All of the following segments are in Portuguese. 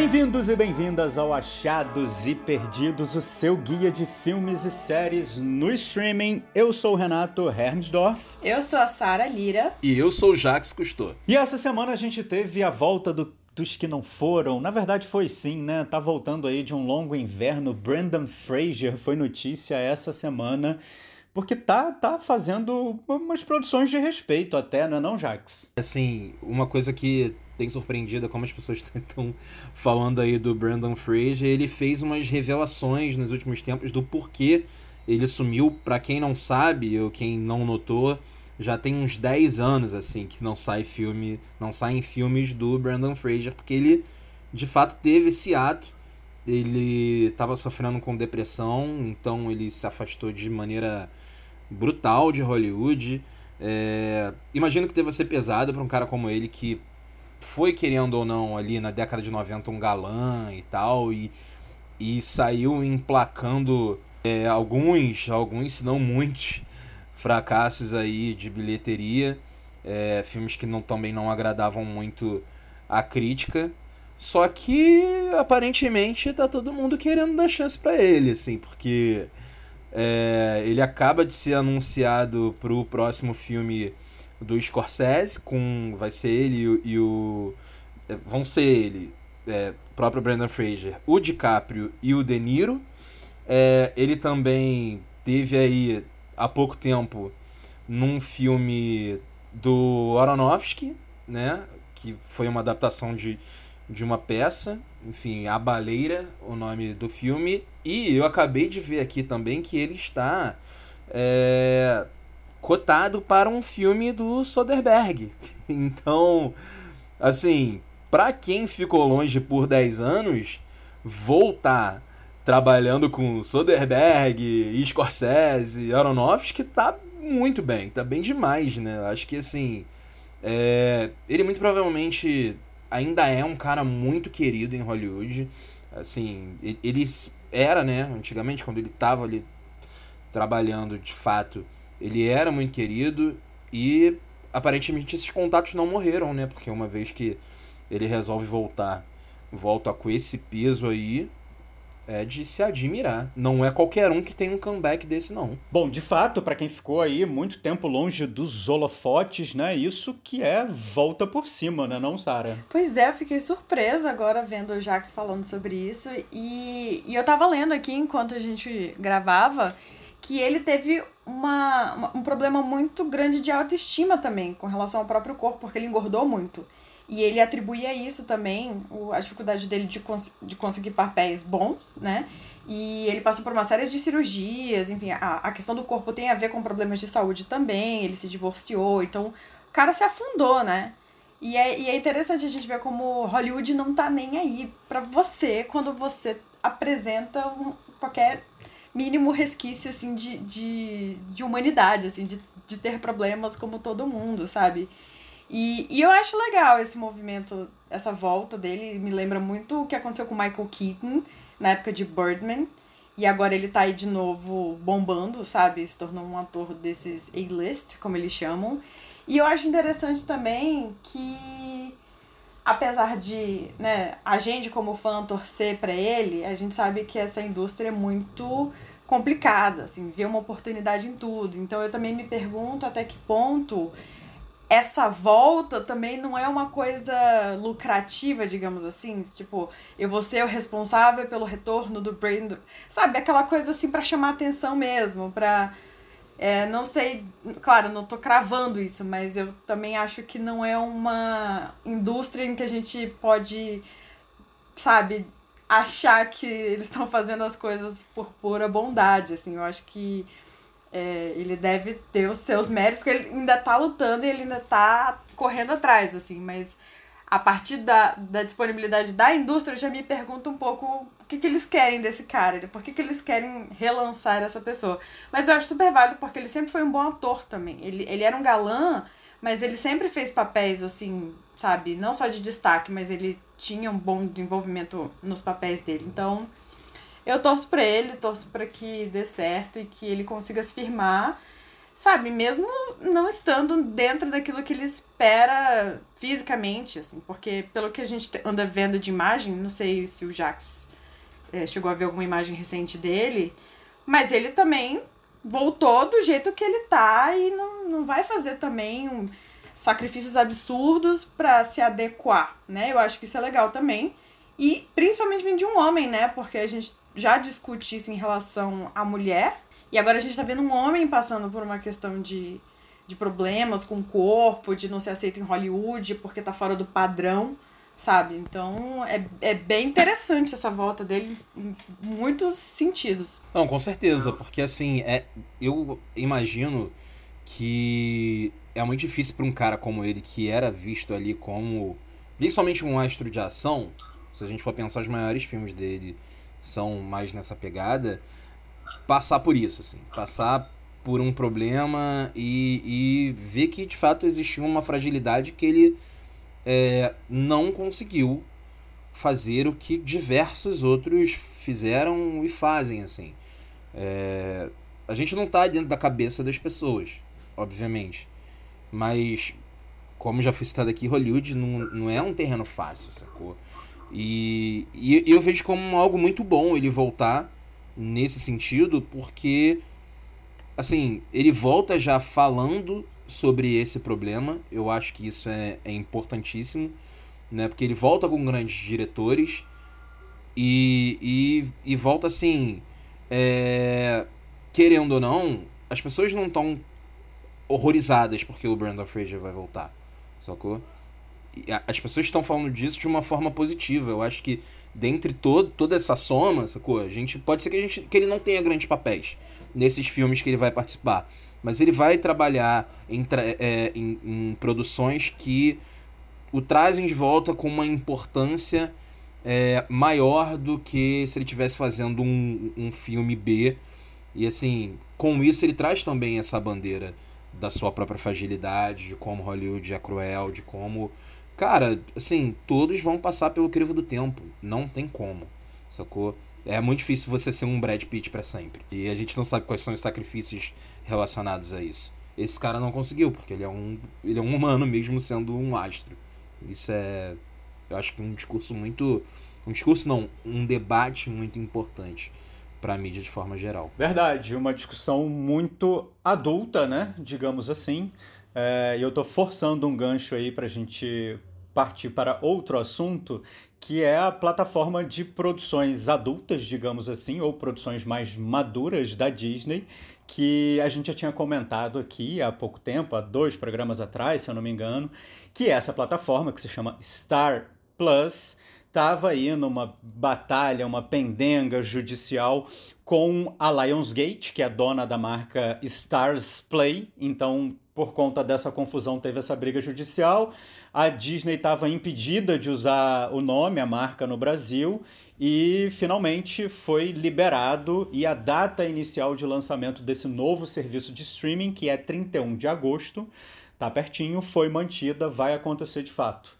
Bem-vindos e bem-vindas ao Achados e Perdidos, o seu guia de filmes e séries no streaming. Eu sou o Renato Hermsdorf. Eu sou a Sara Lira. E eu sou o Jax Cousteau. E essa semana a gente teve a volta do dos que não foram. Na verdade foi sim, né? Tá voltando aí de um longo inverno. Brandon Fraser foi notícia essa semana. Porque tá, tá fazendo umas produções de respeito até, não é não, Jax? Assim, uma coisa que tem surpreendida como as pessoas estão falando aí do Brandon Fraser, ele fez umas revelações nos últimos tempos do porquê ele sumiu. Para quem não sabe ou quem não notou, já tem uns 10 anos assim que não sai filme, não saem filmes do Brandon Fraser, porque ele de fato teve esse ato. Ele estava sofrendo com depressão, então ele se afastou de maneira brutal de Hollywood. É, imagino que deva ser pesado para um cara como ele que foi querendo ou não ali na década de 90 um galã e tal e, e saiu emplacando é, alguns, alguns se não muitos fracassos aí de bilheteria, é, filmes que não, também não agradavam muito a crítica. Só que aparentemente tá todo mundo querendo dar chance para ele, assim, porque é, ele acaba de ser anunciado pro próximo filme do Scorsese, com vai ser ele e o, e o é, vão ser ele, é, próprio Brandon Fraser, o DiCaprio e o De Niro. É, ele também teve aí há pouco tempo num filme do Aronofsky, né? Que foi uma adaptação de, de uma peça, enfim, A Baleira, o nome do filme. E eu acabei de ver aqui também que ele está é, cotado para um filme do Soderbergh. Então, assim, para quem ficou longe por 10 anos, voltar trabalhando com Soderbergh, Scorsese, Aronofsky, tá muito bem, tá bem demais, né? Acho que assim, é... ele muito provavelmente ainda é um cara muito querido em Hollywood. Assim, ele era, né, antigamente, quando ele tava ali trabalhando de fato, ele era muito querido e aparentemente esses contatos não morreram, né? Porque uma vez que ele resolve voltar, volta com esse peso aí, é de se admirar. Não é qualquer um que tem um comeback desse, não. Bom, de fato, para quem ficou aí muito tempo longe dos holofotes, né? Isso que é volta por cima, né, não, Sara? Pois é, eu fiquei surpresa agora vendo o Jax falando sobre isso. E, e eu tava lendo aqui enquanto a gente gravava que ele teve uma, uma, um problema muito grande de autoestima também com relação ao próprio corpo, porque ele engordou muito. E ele atribuía isso também, a dificuldade dele de, cons de conseguir papéis bons, né? E ele passou por uma série de cirurgias, enfim, a, a questão do corpo tem a ver com problemas de saúde também, ele se divorciou, então o cara se afundou, né? E é, e é interessante a gente ver como Hollywood não tá nem aí para você quando você apresenta um, qualquer mínimo resquício, assim, de, de, de humanidade, assim, de, de ter problemas como todo mundo, sabe? E, e eu acho legal esse movimento, essa volta dele. Me lembra muito o que aconteceu com Michael Keaton na época de Birdman. E agora ele tá aí de novo bombando, sabe? Se tornou um ator desses A-list, como eles chamam. E eu acho interessante também que, apesar de né, a gente, como fã, torcer para ele, a gente sabe que essa indústria é muito complicada, assim, vê uma oportunidade em tudo. Então eu também me pergunto até que ponto essa volta também não é uma coisa lucrativa, digamos assim. Tipo, eu vou ser o responsável pelo retorno do Brandon. Sabe, aquela coisa assim para chamar atenção mesmo, pra. É, não sei, claro, não tô cravando isso, mas eu também acho que não é uma indústria em que a gente pode, sabe, achar que eles estão fazendo as coisas por pura bondade, assim. Eu acho que é, ele deve ter os seus méritos, porque ele ainda tá lutando e ele ainda tá correndo atrás, assim, mas a partir da, da disponibilidade da indústria, eu já me pergunto um pouco o que, que eles querem desse cara, por que, que eles querem relançar essa pessoa. Mas eu acho super válido porque ele sempre foi um bom ator também. Ele, ele era um galã, mas ele sempre fez papéis, assim, sabe, não só de destaque, mas ele tinha um bom desenvolvimento nos papéis dele. Então, eu torço pra ele, torço para que dê certo e que ele consiga se firmar, sabe? Mesmo não estando dentro daquilo que ele espera fisicamente, assim, porque pelo que a gente anda vendo de imagem, não sei se o Jax é, chegou a ver alguma imagem recente dele, mas ele também voltou do jeito que ele tá e não, não vai fazer também um, sacrifícios absurdos para se adequar, né? Eu acho que isso é legal também. E principalmente vindo de um homem, né? Porque a gente já discute isso em relação à mulher. E agora a gente tá vendo um homem passando por uma questão de, de problemas com o corpo, de não ser aceito em Hollywood porque tá fora do padrão, sabe? Então é, é bem interessante essa volta dele em muitos sentidos. Não, com certeza, porque assim, é, eu imagino que é muito difícil para um cara como ele, que era visto ali como principalmente um astro de ação, se a gente for pensar os maiores filmes dele são mais nessa pegada, passar por isso, assim, passar por um problema e, e ver que de fato existia uma fragilidade que ele é, não conseguiu fazer o que diversos outros fizeram e fazem, assim. É, a gente não está dentro da cabeça das pessoas obviamente. Mas, como já foi citado aqui, Hollywood não, não é um terreno fácil, sacou? E, e eu vejo como algo muito bom ele voltar nesse sentido, porque, assim, ele volta já falando sobre esse problema. Eu acho que isso é, é importantíssimo, né? Porque ele volta com grandes diretores e, e, e volta assim. É, querendo ou não, as pessoas não estão horrorizadas porque o Brandon Fraser vai voltar, sacou? As pessoas estão falando disso de uma forma positiva. Eu acho que dentre todo, toda essa soma, sacou? A gente pode ser que, a gente, que ele não tenha grandes papéis nesses filmes que ele vai participar, mas ele vai trabalhar em, é, em, em produções que o trazem de volta com uma importância é, maior do que se ele estivesse fazendo um, um filme B. E assim, com isso ele traz também essa bandeira da sua própria fragilidade, de como Hollywood é cruel, de como. Cara, assim, todos vão passar pelo crivo do tempo. Não tem como, sacou? É muito difícil você ser um Brad Pitt para sempre. E a gente não sabe quais são os sacrifícios relacionados a isso. Esse cara não conseguiu, porque ele é um, ele é um humano mesmo sendo um astro. Isso é, eu acho que um discurso muito, um discurso não, um debate muito importante para a mídia de forma geral. Verdade, uma discussão muito adulta, né? Digamos assim. É, e eu estou forçando um gancho aí para a gente partir para outro assunto, que é a plataforma de produções adultas, digamos assim, ou produções mais maduras da Disney, que a gente já tinha comentado aqui há pouco tempo, há dois programas atrás, se eu não me engano, que é essa plataforma que se chama Star Plus estava aí numa batalha, uma pendenga judicial com a Lionsgate, que é dona da marca Stars Play. Então, por conta dessa confusão, teve essa briga judicial. A Disney estava impedida de usar o nome, a marca no Brasil, e finalmente foi liberado. E a data inicial de lançamento desse novo serviço de streaming, que é 31 de agosto, tá pertinho, foi mantida, vai acontecer de fato.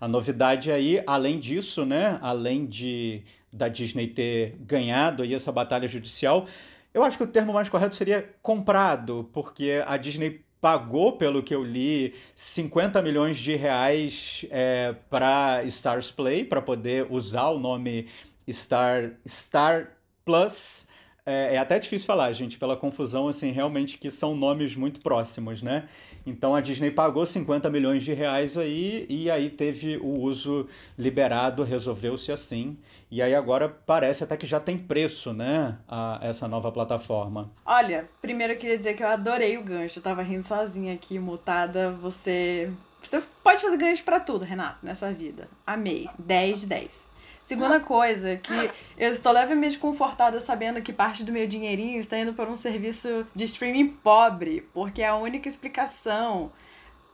A novidade aí, além disso, né, além de da Disney ter ganhado aí essa batalha judicial, eu acho que o termo mais correto seria comprado, porque a Disney pagou, pelo que eu li, 50 milhões de reais é, para Stars Play, para poder usar o nome Star, Star Plus é, é, até difícil falar, gente, pela confusão, assim, realmente que são nomes muito próximos, né? Então a Disney pagou 50 milhões de reais aí e aí teve o uso liberado, resolveu-se assim. E aí agora parece até que já tem preço, né? A, essa nova plataforma. Olha, primeiro eu queria dizer que eu adorei o gancho, eu tava rindo sozinha aqui, mutada. Você. Você pode fazer gancho para tudo, Renato, nessa vida. Amei. 10 de 10. Segunda coisa, que eu estou levemente confortada sabendo que parte do meu dinheirinho está indo para um serviço de streaming pobre, porque é a única explicação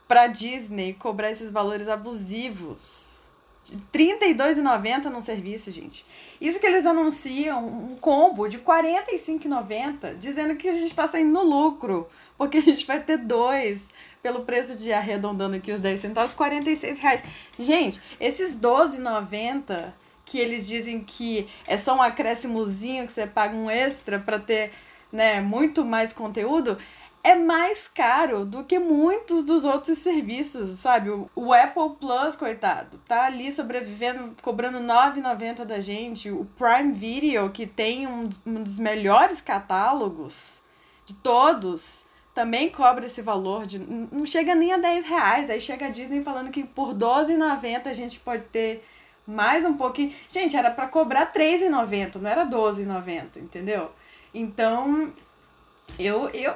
para Disney cobrar esses valores abusivos. De R$32,90 num serviço, gente. Isso que eles anunciam um combo de R$45,90, dizendo que a gente está saindo no lucro, porque a gente vai ter dois pelo preço de arredondando aqui os 10 centavos, 46 reais. Gente, esses 12,90 que eles dizem que é só um acréscimozinho que você paga um extra para ter, né, muito mais conteúdo, é mais caro do que muitos dos outros serviços, sabe? O, Apple Plus, coitado, tá ali sobrevivendo, cobrando R$ 9,90 da gente. O Prime Video, que tem um, um dos melhores catálogos de todos, também cobra esse valor de. Não chega nem a 10 reais. Aí chega a Disney falando que por R$12,90 a gente pode ter mais um pouquinho. Gente, era para cobrar R$3,90, não era R$12,90, entendeu? Então, eu, eu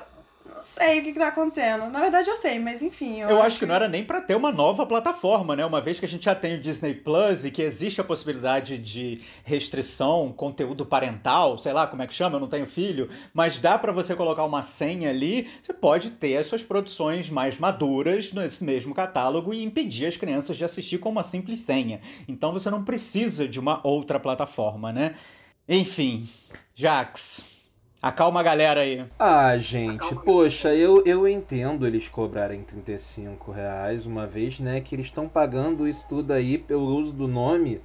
não sei o que, que tá acontecendo. Na verdade, eu sei, mas enfim. Eu, eu acho, acho que não era nem para ter uma nova plataforma, né? Uma vez que a gente já tem o Disney Plus e que existe a possibilidade de restrição, conteúdo parental, sei lá como é que chama, eu não tenho filho, mas dá para você colocar uma senha ali, você pode ter as suas produções mais maduras nesse mesmo catálogo e impedir as crianças de assistir com uma simples senha. Então você não precisa de uma outra plataforma, né? Enfim, Jax. Acalma a galera aí. Ah, gente, poxa, eu, eu entendo eles cobrarem 35 reais uma vez, né? Que eles estão pagando isso tudo aí pelo uso do nome.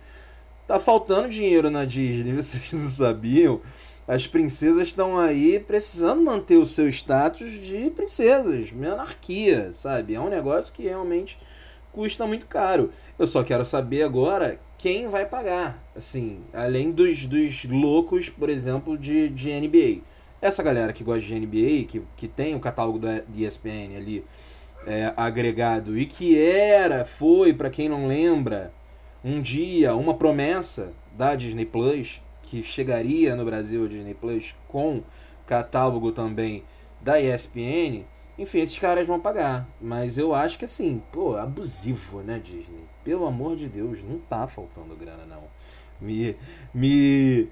Tá faltando dinheiro na Disney, vocês não sabiam? As princesas estão aí precisando manter o seu status de princesas, monarquia, sabe? É um negócio que realmente custa muito caro. Eu só quero saber agora quem vai pagar. Assim, além dos, dos loucos, por exemplo, de, de NBA. Essa galera que gosta de NBA, que, que tem o catálogo da ESPN ali é, agregado e que era, foi, para quem não lembra, um dia uma promessa da Disney Plus, que chegaria no Brasil a Disney Plus com catálogo também da ESPN. Enfim, esses caras vão pagar. Mas eu acho que assim, pô, abusivo, né, Disney? Pelo amor de Deus, não tá faltando grana, não. Me. Me.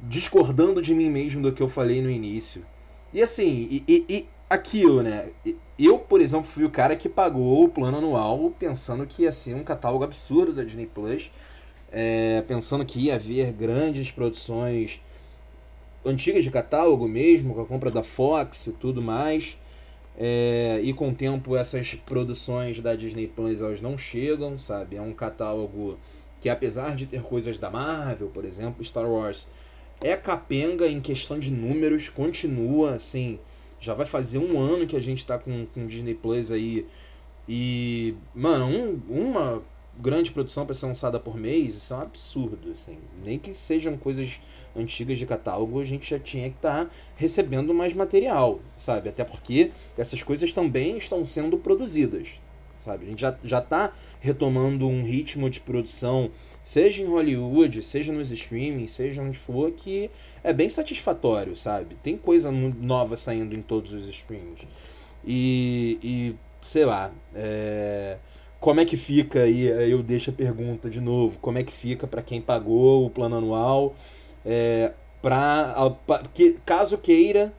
Discordando de mim mesmo do que eu falei no início. E assim, e, e, e aquilo, né? Eu, por exemplo, fui o cara que pagou o plano anual pensando que ia ser um catálogo absurdo da Disney Plus. É, pensando que ia haver grandes produções antigas de catálogo mesmo, com a compra da Fox e tudo mais. É, e com o tempo essas produções da Disney Plus elas não chegam, sabe? É um catálogo que apesar de ter coisas da Marvel, por exemplo, Star Wars é capenga em questão de números, continua assim. Já vai fazer um ano que a gente tá com, com Disney Plus aí. E, mano, um, uma grande produção para ser lançada por mês, isso é um absurdo, assim. Nem que sejam coisas antigas de catálogo, a gente já tinha que estar tá recebendo mais material, sabe? Até porque essas coisas também estão sendo produzidas, sabe? A gente já, já tá retomando um ritmo de produção, seja em Hollywood, seja nos streamings, seja onde for, que é bem satisfatório, sabe? Tem coisa nova saindo em todos os streamings. E, e sei lá, é como é que fica aí? Eu deixo a pergunta de novo. Como é que fica para quem pagou o plano anual? É, pra, que, caso queira,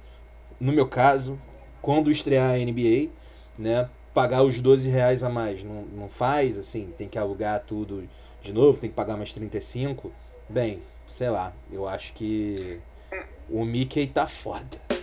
no meu caso, quando estrear a NBA, né, pagar os 12 reais a mais. Não, não faz, assim, tem que alugar tudo de novo, tem que pagar mais 35. Bem, sei lá, eu acho que o Mickey tá foda.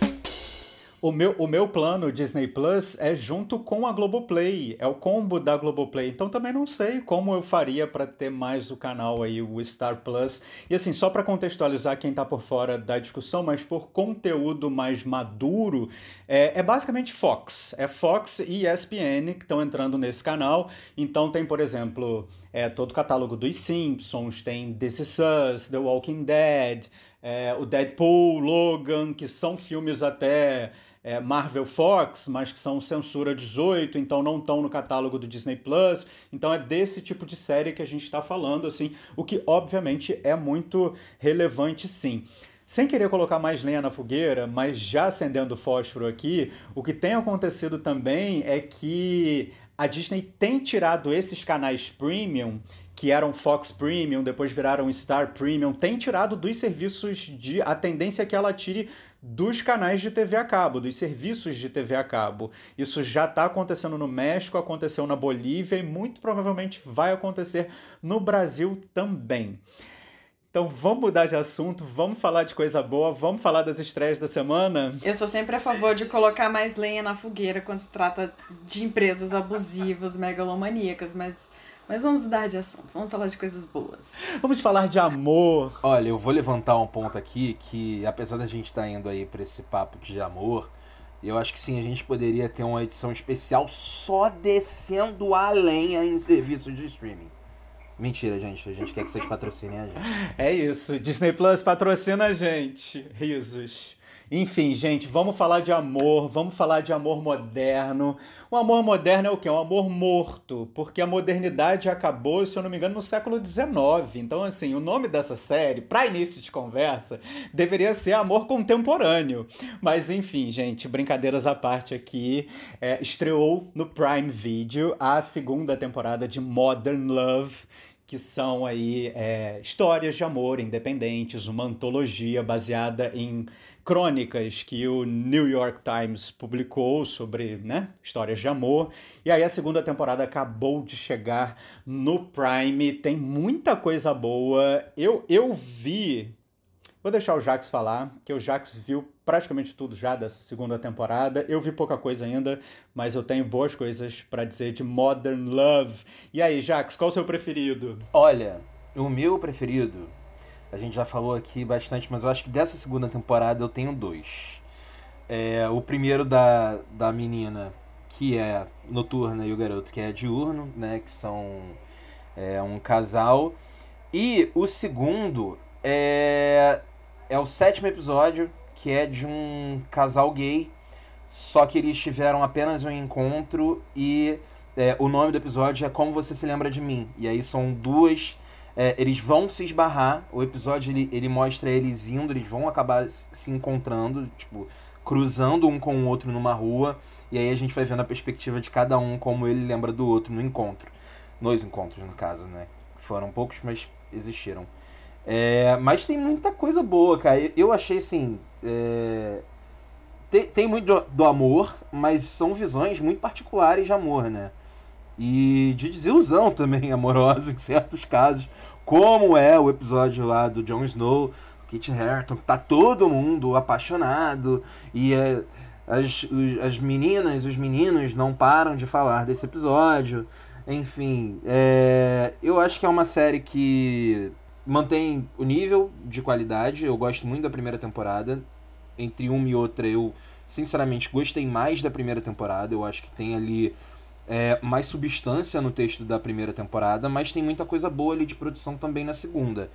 O meu, o meu plano Disney Plus é junto com a Globoplay, é o combo da Globoplay. Então também não sei como eu faria para ter mais o canal aí, o Star Plus. E assim, só para contextualizar quem tá por fora da discussão, mas por conteúdo mais maduro, é, é basicamente Fox. É Fox e ESPN que estão entrando nesse canal. Então tem, por exemplo, é, todo o catálogo dos Simpsons, tem This Is Us, The Walking Dead, é, o Deadpool, Logan, que são filmes até é, Marvel Fox, mas que são censura 18, então não estão no catálogo do Disney Plus. Então é desse tipo de série que a gente está falando, assim, o que obviamente é muito relevante, sim. Sem querer colocar mais lenha na fogueira, mas já acendendo fósforo aqui, o que tem acontecido também é que a Disney tem tirado esses canais premium que eram Fox Premium, depois viraram Star Premium, tem tirado dos serviços de. A tendência é que ela tire dos canais de TV a cabo, dos serviços de TV a cabo. Isso já está acontecendo no México, aconteceu na Bolívia e muito provavelmente vai acontecer no Brasil também. Então vamos mudar de assunto, vamos falar de coisa boa, vamos falar das estreias da semana. Eu sou sempre a favor de colocar mais lenha na fogueira quando se trata de empresas abusivas, megalomaníacas, mas mas vamos mudar de assunto, vamos falar de coisas boas. Vamos falar de amor. Olha, eu vou levantar um ponto aqui que, apesar da gente estar tá indo aí para esse papo de amor, Eu acho que sim, a gente poderia ter uma edição especial só descendo a lenha em serviços de streaming. Mentira, gente. A gente quer que vocês patrocinem a gente. É isso. Disney Plus patrocina a gente. Risos. Enfim, gente, vamos falar de amor, vamos falar de amor moderno. O amor moderno é o quê? Um amor morto, porque a modernidade acabou, se eu não me engano, no século XIX. Então, assim, o nome dessa série, para início de conversa, deveria ser Amor Contemporâneo. Mas, enfim, gente, brincadeiras à parte aqui, é, estreou no Prime Video a segunda temporada de Modern Love que são aí é, histórias de amor independentes, uma antologia baseada em crônicas que o New York Times publicou sobre né, histórias de amor. E aí a segunda temporada acabou de chegar no Prime, tem muita coisa boa. Eu, eu vi Vou deixar o Jax falar, que o Jax viu praticamente tudo já dessa segunda temporada. Eu vi pouca coisa ainda, mas eu tenho boas coisas para dizer de Modern Love. E aí, Jax, qual o seu preferido? Olha, o meu preferido, a gente já falou aqui bastante, mas eu acho que dessa segunda temporada eu tenho dois. É, o primeiro da, da menina, que é noturna, e o garoto, que é diurno, né? Que são é, um casal. E o segundo é é o sétimo episódio, que é de um casal gay, só que eles tiveram apenas um encontro e é, o nome do episódio é Como Você Se Lembra de Mim. E aí são duas. É, eles vão se esbarrar, o episódio ele, ele mostra eles indo, eles vão acabar se encontrando, tipo, cruzando um com o outro numa rua. E aí a gente vai vendo a perspectiva de cada um, como ele lembra do outro no encontro. Nos encontros, no caso, né? Foram poucos, mas existiram. É, mas tem muita coisa boa, cara. Eu achei assim. É... Tem, tem muito do, do, amor, mas são visões muito particulares de amor, né? E de desilusão também amorosa em certos casos. Como é o episódio lá do Jon Snow, Kit Harington, tá todo mundo apaixonado e é, as, as meninas, os meninos não param de falar desse episódio. Enfim, é, eu acho que é uma série que mantém o nível de qualidade. Eu gosto muito da primeira temporada. Entre uma e outra, eu sinceramente gostei mais da primeira temporada. Eu acho que tem ali é, mais substância no texto da primeira temporada, mas tem muita coisa boa ali de produção também na segunda.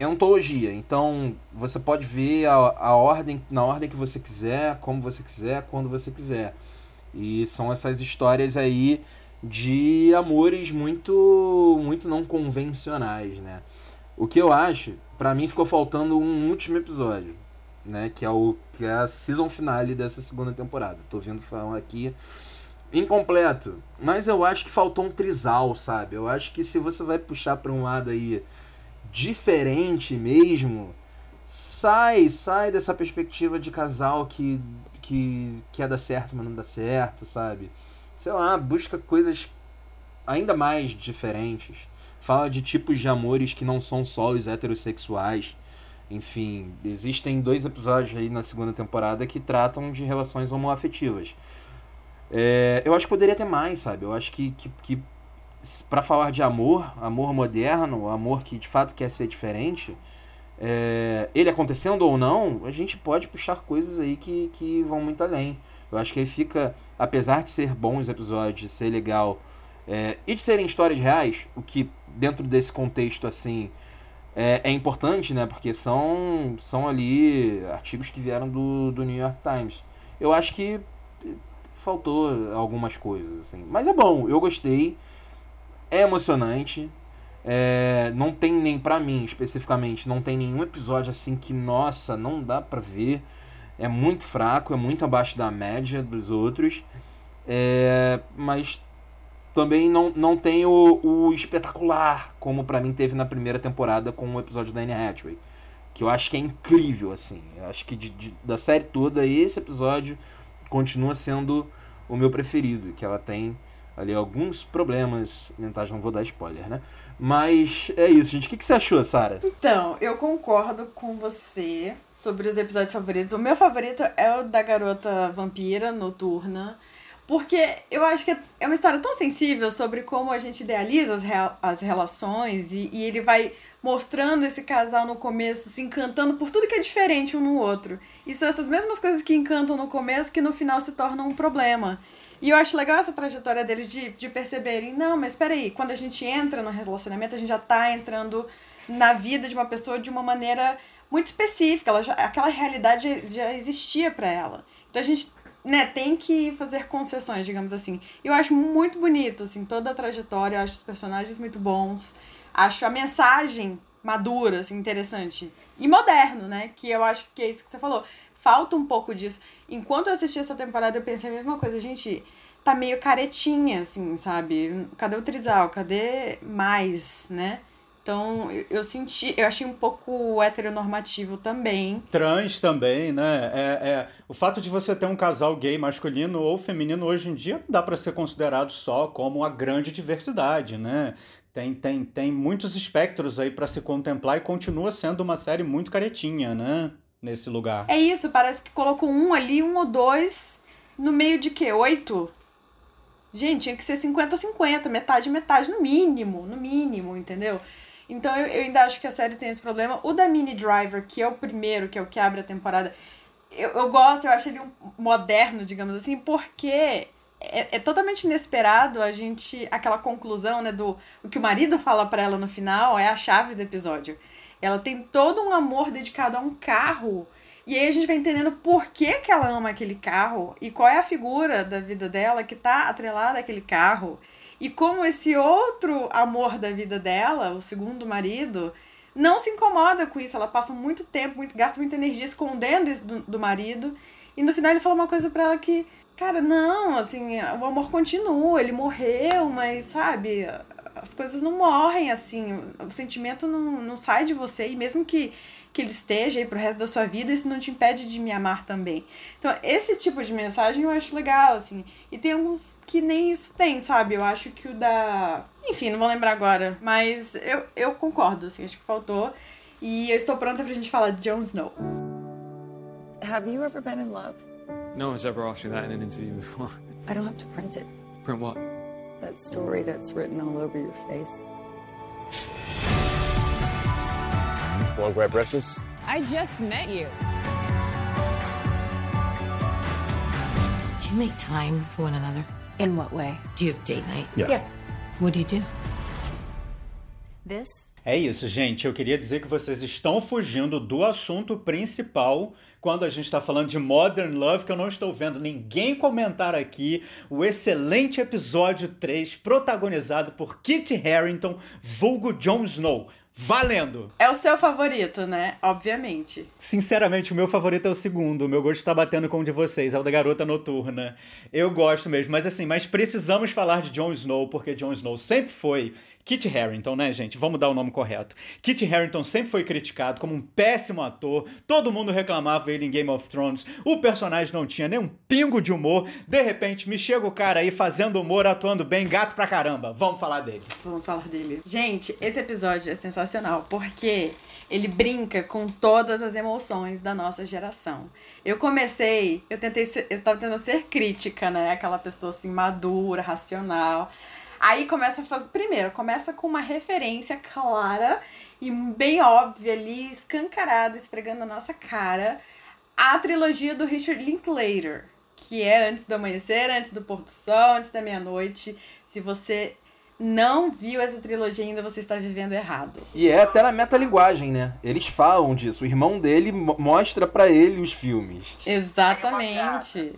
É antologia, então você pode ver a, a ordem na ordem que você quiser, como você quiser, quando você quiser. E são essas histórias aí de amores muito muito não convencionais, né? O que eu acho, para mim ficou faltando um último episódio, né? Que é o que é a season finale dessa segunda temporada. Tô vendo falar aqui incompleto, mas eu acho que faltou um trisal, sabe? Eu acho que se você vai puxar para um lado aí diferente mesmo, sai, sai dessa perspectiva de casal que que quer dar certo, mas não dá certo, sabe? Sei lá, busca coisas ainda mais diferentes fala de tipos de amores que não são só os heterossexuais. Enfim, existem dois episódios aí na segunda temporada que tratam de relações homoafetivas. É, eu acho que poderia ter mais, sabe? Eu acho que, que, que para falar de amor, amor moderno, amor que de fato quer ser diferente, é, ele acontecendo ou não, a gente pode puxar coisas aí que, que vão muito além. Eu acho que aí fica, apesar de ser bons episódios, de ser legal é, e de serem histórias reais, o que dentro desse contexto assim é, é, importante, né? Porque são, são ali artigos que vieram do, do New York Times. Eu acho que faltou algumas coisas, assim. Mas é bom, eu gostei. É emocionante. É, não tem nem para mim especificamente, não tem nenhum episódio assim que, nossa, não dá pra ver. É muito fraco, é muito abaixo da média dos outros. É, mas também não, não tem o, o espetacular, como para mim teve na primeira temporada com o episódio da Anne Hathaway. Que eu acho que é incrível, assim. Eu acho que de, de, da série toda, esse episódio continua sendo o meu preferido. Que ela tem ali alguns problemas mentais, não vou dar spoiler, né? Mas é isso, gente. O que, que você achou, Sara? Então, eu concordo com você sobre os episódios favoritos. O meu favorito é o da garota vampira noturna Porque eu acho que é uma história tão sensível sobre como a gente idealiza as, rea as relações e, e ele vai mostrando esse casal no começo se encantando por tudo que é diferente um no outro. E são essas mesmas coisas que encantam no começo que no final se tornam um problema. E eu acho legal essa trajetória deles de, de perceberem, não, mas peraí, quando a gente entra no relacionamento, a gente já tá entrando na vida de uma pessoa de uma maneira muito específica, ela já, aquela realidade já existia para ela. Então a gente né, tem que fazer concessões, digamos assim. Eu acho muito bonito, assim, toda a trajetória, acho os personagens muito bons, acho a mensagem madura, assim, interessante. E moderno, né? Que eu acho que é isso que você falou. Falta um pouco disso. Enquanto eu assisti essa temporada, eu pensei a mesma coisa. Gente, tá meio caretinha, assim, sabe? Cadê o Trizal? Cadê mais, né? Então, eu, senti, eu achei um pouco heteronormativo também. Trans também, né? É, é, o fato de você ter um casal gay masculino ou feminino hoje em dia não dá para ser considerado só como a grande diversidade, né? Tem, tem, tem muitos espectros aí para se contemplar e continua sendo uma série muito caretinha, né? Nesse lugar. É isso, parece que colocou um ali, um ou dois, no meio de quê? Oito? Gente, tinha que ser 50-50, metade, metade, no mínimo, no mínimo, entendeu? Então eu, ainda acho que a série tem esse problema. O da Mini Driver, que é o primeiro, que é o que abre a temporada, eu, eu gosto, eu acho ele um moderno, digamos assim, porque é, é, totalmente inesperado a gente. aquela conclusão, né, do o que o marido fala para ela no final é a chave do episódio. Ela tem todo um amor dedicado a um carro. E aí a gente vai entendendo por que, que ela ama aquele carro e qual é a figura da vida dela que tá atrelada àquele carro. E como esse outro amor da vida dela, o segundo marido, não se incomoda com isso. Ela passa muito tempo, muito, gasta muita energia escondendo isso do, do marido. E no final ele fala uma coisa para ela que, cara, não, assim, o amor continua, ele morreu, mas sabe, as coisas não morrem assim, o sentimento não, não sai de você, e mesmo que que ele esteja aí pro resto da sua vida, isso não te impede de me amar também. Então, esse tipo de mensagem eu acho legal, assim. E tem alguns que nem isso tem, sabe? Eu acho que o da. Enfim, não vou lembrar agora. Mas eu, eu concordo, assim, acho que faltou. E eu estou pronta pra gente falar de Jon Snow. Have you ever been in love? No one's ever asked me that in an interview before. I don't have to print it. Print what? That story that's written all over your face. Want to grab breakfast? I just met you. Do you make time for one another? In what way? Do you have date night? Yeah. yeah. What do you do? This? É isso, gente. Eu queria dizer que vocês estão fugindo do assunto principal quando a gente está falando de Modern Love, que eu não estou vendo ninguém comentar aqui o excelente episódio 3, protagonizado por Kit Harington, vulgo Jon Snow. Valendo! É o seu favorito, né? Obviamente. Sinceramente, o meu favorito é o segundo. O meu gosto tá batendo com o de vocês, é o da Garota Noturna. Eu gosto mesmo, mas assim, mas precisamos falar de Jon Snow, porque Jon Snow sempre foi Kit Harington, né, gente? Vamos dar o nome correto. Kit Harington sempre foi criticado como um péssimo ator, todo mundo reclamava ele em Game of Thrones, o personagem não tinha nem um pingo de humor. De repente, me chega o cara aí fazendo humor, atuando bem, gato pra caramba. Vamos falar dele. Vamos falar dele. Gente, esse episódio é sensacional, porque ele brinca com todas as emoções da nossa geração. Eu comecei, eu tentei ser, eu tava tentando ser crítica, né? Aquela pessoa assim madura, racional. Aí começa a fazer. Primeiro, começa com uma referência clara e bem óbvia ali, escancarada, esfregando na nossa cara, a trilogia do Richard Linklater, que é Antes do Amanhecer, Antes do Pôr do Sol, Antes da Meia-Noite. Se você não viu essa trilogia ainda, você está vivendo errado. E é até na metalinguagem, né? Eles falam disso. O irmão dele mostra para ele os filmes. Exatamente.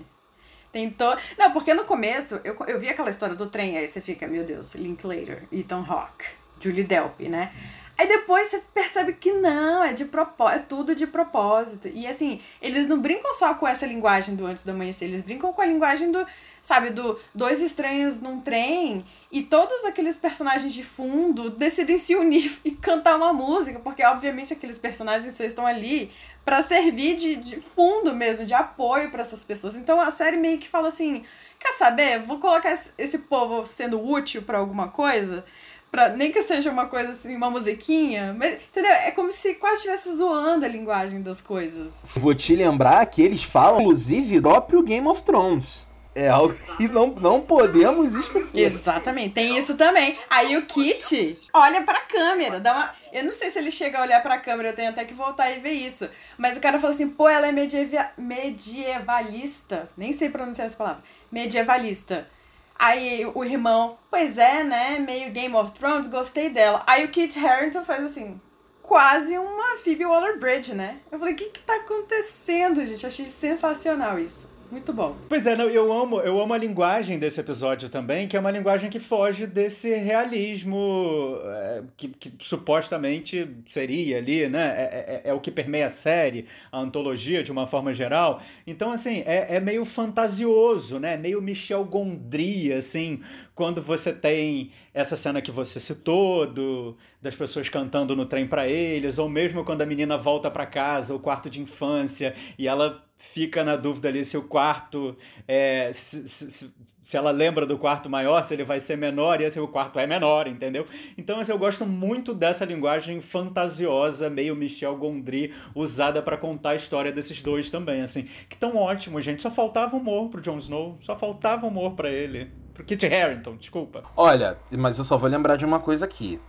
Tentou. Não, porque no começo eu, eu vi aquela história do trem, aí você fica, meu Deus, Linklater, Ethan Hawke, Julie Delpy, né? Aí depois você percebe que não, é de propósito, é tudo de propósito. E assim, eles não brincam só com essa linguagem do antes do amanhecer, eles brincam com a linguagem do, sabe, do dois estranhos num trem e todos aqueles personagens de fundo decidem se unir e cantar uma música, porque obviamente aqueles personagens estão ali para servir de, de fundo mesmo, de apoio para essas pessoas. Então a série meio que fala assim: quer saber? Vou colocar esse, povo sendo útil para alguma coisa. Pra, nem que seja uma coisa assim, uma musiquinha, mas, entendeu? É como se quase estivesse zoando a linguagem das coisas. Vou te lembrar que eles falam, inclusive, próprio Game of Thrones. É algo que não, não podemos esquecer. Exatamente, tem isso também. Aí o Kit olha pra câmera, dá uma. Eu não sei se ele chega a olhar pra câmera, eu tenho até que voltar e ver isso. Mas o cara falou assim: pô, ela é medieva... medievalista. Nem sei pronunciar essa palavra. Medievalista. Aí o irmão, pois é, né? Meio Game of Thrones, gostei dela. Aí o Kit Harington faz assim, quase uma Phoebe Waller-Bridge, né? Eu falei, o que que tá acontecendo, gente? Achei sensacional isso. Muito bom. Pois é, eu amo, eu amo a linguagem desse episódio também, que é uma linguagem que foge desse realismo é, que, que supostamente seria ali, né? É, é, é o que permeia a série, a antologia de uma forma geral. Então, assim, é, é meio fantasioso, né? Meio Michel Gondry, assim, quando você tem essa cena que você citou, do, das pessoas cantando no trem para eles, ou mesmo quando a menina volta para casa, o quarto de infância, e ela fica na dúvida ali se o quarto é, se, se, se, ela lembra do quarto maior, se ele vai ser menor, e esse o quarto é menor, entendeu? Então assim, eu gosto muito dessa linguagem fantasiosa, meio Michel Gondry, usada para contar a história desses dois também, assim, que tão ótimo, gente. Só faltava humor pro Jon Snow, só faltava humor para ele. Pro Kit Harington, desculpa. Olha, mas eu só vou lembrar de uma coisa aqui.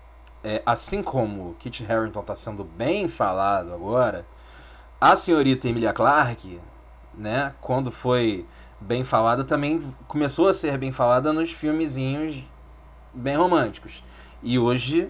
É, assim como Kit Harington tá sendo bem falado agora, a senhorita Emilia Clarke, né, quando foi bem falada, também começou a ser bem falada nos filmezinhos bem românticos. E hoje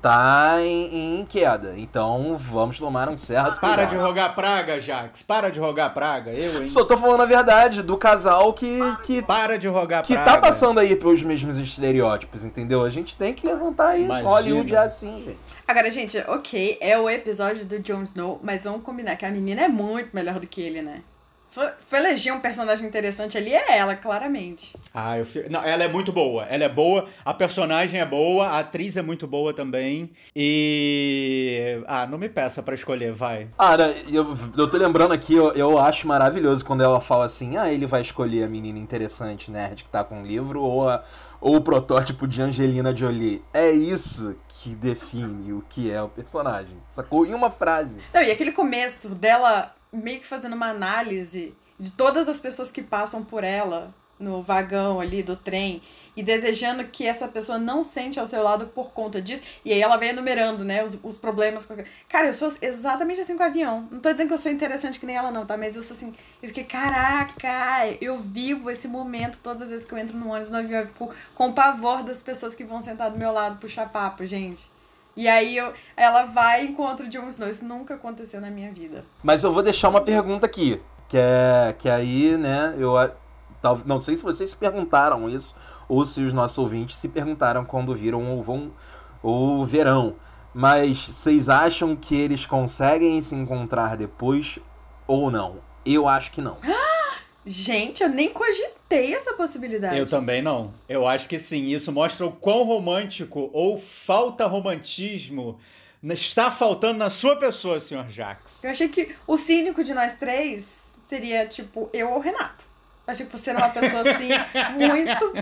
tá em, em, queda. Então vamos tomar um certo Para de rogar praga, Jax. Para de rogar praga. Eu, hein? Só tô falando a verdade do casal que. que Para de rogar que praga. Que tá passando aí pelos mesmos estereótipos, entendeu? A gente tem que levantar isso. Imagina. Hollywood é assim, gente. Agora, gente, ok, é o episódio do Jon Snow, mas vamos combinar que a menina é muito melhor do que ele, né? Se for, se for eleger um personagem interessante ali, é ela, claramente. Ah, eu Não, ela é muito boa. Ela é boa, a personagem é boa, a atriz é muito boa também. E. Ah, não me peça para escolher, vai. Ah, eu, eu tô lembrando aqui, eu, eu acho maravilhoso quando ela fala assim: ah, ele vai escolher a menina interessante, nerd, que tá com o livro, ou, a, ou o protótipo de Angelina Jolie. É isso que define o que é o personagem. Sacou? Em uma frase. Não, e aquele começo dela meio que fazendo uma análise de todas as pessoas que passam por ela no vagão ali do trem e desejando que essa pessoa não sente ao seu lado por conta disso. E aí ela vem enumerando, né, os, os problemas. Cara, eu sou exatamente assim com o avião. Não tô dizendo que eu sou interessante que nem ela, não, tá? Mas eu sou assim. Eu fiquei, caraca, eu vivo esse momento todas as vezes que eu entro no ônibus, no avião, eu fico com pavor das pessoas que vão sentar do meu lado puxar papo, gente. E aí eu, ela vai e encontra o Jon Snow. Isso nunca aconteceu na minha vida. Mas eu vou deixar uma pergunta aqui. Que é. Que aí, né, eu. Não sei se vocês se perguntaram isso, ou se os nossos ouvintes se perguntaram quando viram ou vão. ou verão. Mas vocês acham que eles conseguem se encontrar depois ou não? Eu acho que não. Gente, eu nem cogitei essa possibilidade. Eu também não. Eu acho que sim. Isso mostra o quão romântico ou falta romantismo está faltando na sua pessoa, senhor Jax. Eu achei que o cínico de nós três seria, tipo, eu ou o Renato. Achei que você era uma pessoa, assim, muito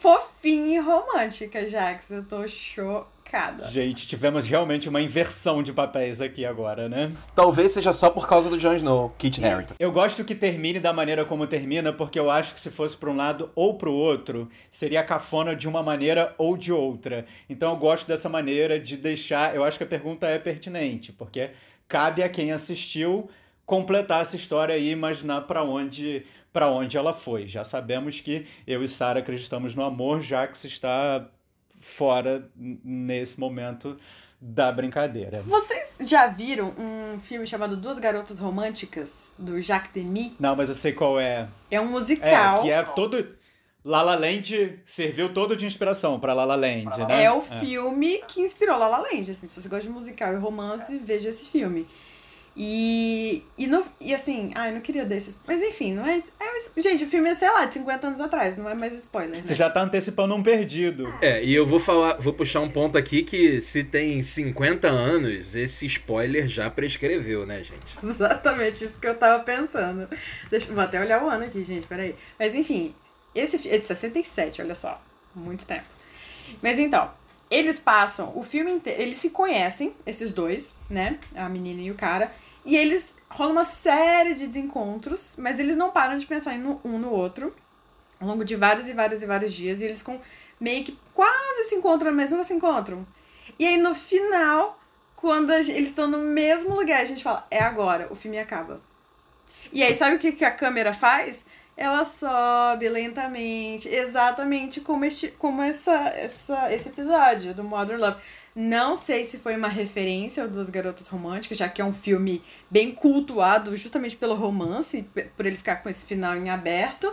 fofinha e romântica, Jax. Eu tô chocada chocada. Gente, tivemos realmente uma inversão de papéis aqui agora, né? Talvez seja só por causa do Jon Snow, Kit Harington. Eu gosto que termine da maneira como termina, porque eu acho que se fosse para um lado ou para o outro, seria cafona de uma maneira ou de outra. Então eu gosto dessa maneira de deixar. Eu acho que a pergunta é pertinente, porque cabe a quem assistiu completar essa história e imaginar para onde para onde ela foi. Já sabemos que eu e Sara acreditamos no amor, já que se está fora nesse momento da brincadeira. Vocês já viram um filme chamado Duas Garotas Românticas, do Jacques Demy? Não, mas eu sei qual é. É um musical. É, que é todo... La La Land serviu todo de inspiração para La La Land, né? É o é. filme que inspirou La La Land, assim, se você gosta de musical e romance, veja esse filme. E, e, no, e assim, ai, não queria desses. Mas enfim, não é, é. Gente, o filme é, sei lá, de 50 anos atrás, não é mais spoiler. Né? Você já tá antecipando um perdido. É, e eu vou falar, vou puxar um ponto aqui que se tem 50 anos, esse spoiler já prescreveu, né, gente? Exatamente, isso que eu tava pensando. Deixa, vou até olhar o ano aqui, gente, peraí. Mas enfim, esse é de 67, olha só. Muito tempo. Mas então, eles passam o filme inteiro. Eles se conhecem, esses dois, né? A menina e o cara. E eles rola uma série de desencontros, mas eles não param de pensar um no outro ao longo de vários e vários e vários dias. E eles com meio que quase se encontram, mas nunca se encontram. E aí no final, quando gente, eles estão no mesmo lugar, a gente fala, é agora, o filme acaba. E aí, sabe o que, que a câmera faz? Ela sobe lentamente, exatamente como, este, como essa, essa, esse episódio do Modern Love. Não sei se foi uma referência ao Duas Garotas Românticas, já que é um filme bem cultuado justamente pelo romance, por ele ficar com esse final em aberto.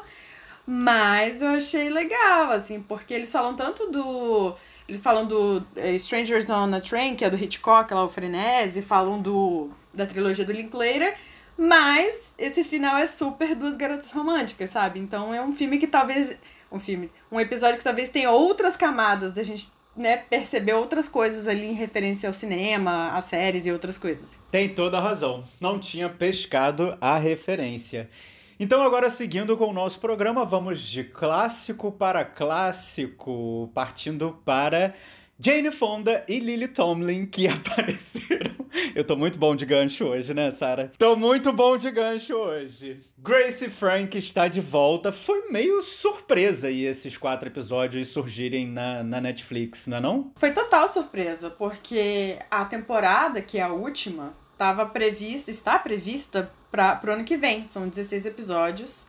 Mas eu achei legal, assim, porque eles falam tanto do. Eles falam do eh, Strangers on a Train, que é do Hitchcock, lá o Frenesi, falam do da trilogia do Linklater, mas esse final é super duas garotas românticas, sabe? Então é um filme que talvez. Um filme. Um episódio que talvez tenha outras camadas da gente né, perceber outras coisas ali em referência ao cinema, a séries e outras coisas. Tem toda a razão. Não tinha pescado a referência. Então, agora seguindo com o nosso programa, vamos de clássico para clássico, partindo para Jane Fonda e Lily Tomlin que apareceram. Eu tô muito bom de gancho hoje, né, Sara? Tô muito bom de gancho hoje. Grace Frank está de volta. Foi meio surpresa aí esses quatro episódios surgirem na, na Netflix, não é não? Foi total surpresa, porque a temporada, que é a última, estava prevista, está prevista para o ano que vem. São 16 episódios.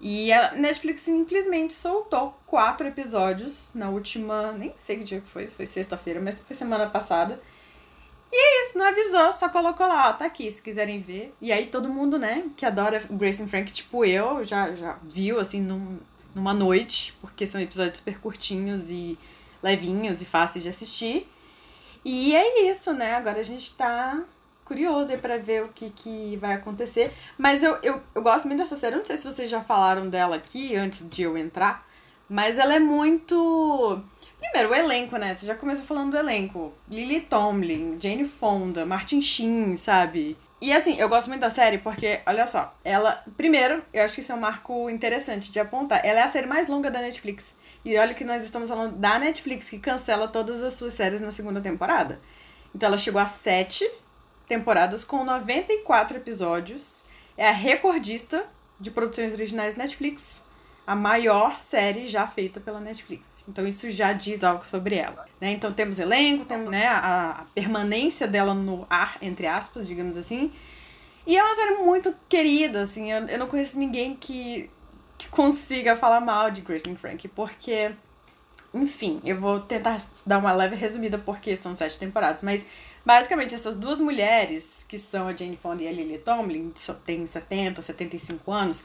E a Netflix simplesmente soltou quatro episódios na última. Nem sei que dia que foi, se foi sexta-feira, mas foi semana passada. E é isso, não avisou, só colocou lá, ó, tá aqui, se quiserem ver. E aí todo mundo, né, que adora Grace and Frank, tipo eu, já, já viu, assim, num, numa noite, porque são episódios super curtinhos e levinhos e fáceis de assistir. E é isso, né, agora a gente tá curioso aí pra ver o que, que vai acontecer. Mas eu, eu, eu gosto muito dessa série. Eu não sei se vocês já falaram dela aqui antes de eu entrar. Mas ela é muito. Primeiro, o elenco, né? Você já começa falando do elenco. Lily Tomlin, Jane Fonda, Martin Sheen, sabe? E assim, eu gosto muito da série porque, olha só, ela. Primeiro, eu acho que isso é um marco interessante de apontar. Ela é a série mais longa da Netflix. E olha que nós estamos falando da Netflix, que cancela todas as suas séries na segunda temporada. Então ela chegou a sete temporadas com 94 episódios. É a recordista de produções originais Netflix, a maior série já feita pela Netflix. Então isso já diz algo sobre ela. Né? Então temos elenco, temos né, a, a permanência dela no ar, entre aspas, digamos assim. E é uma série muito querida, assim. Eu, eu não conheço ninguém que, que consiga falar mal de and Frank, porque enfim, eu vou tentar dar uma leve resumida porque são sete temporadas, mas basicamente essas duas mulheres, que são a Jane Fonda e a Lily Tomlin, têm 70, 75 anos,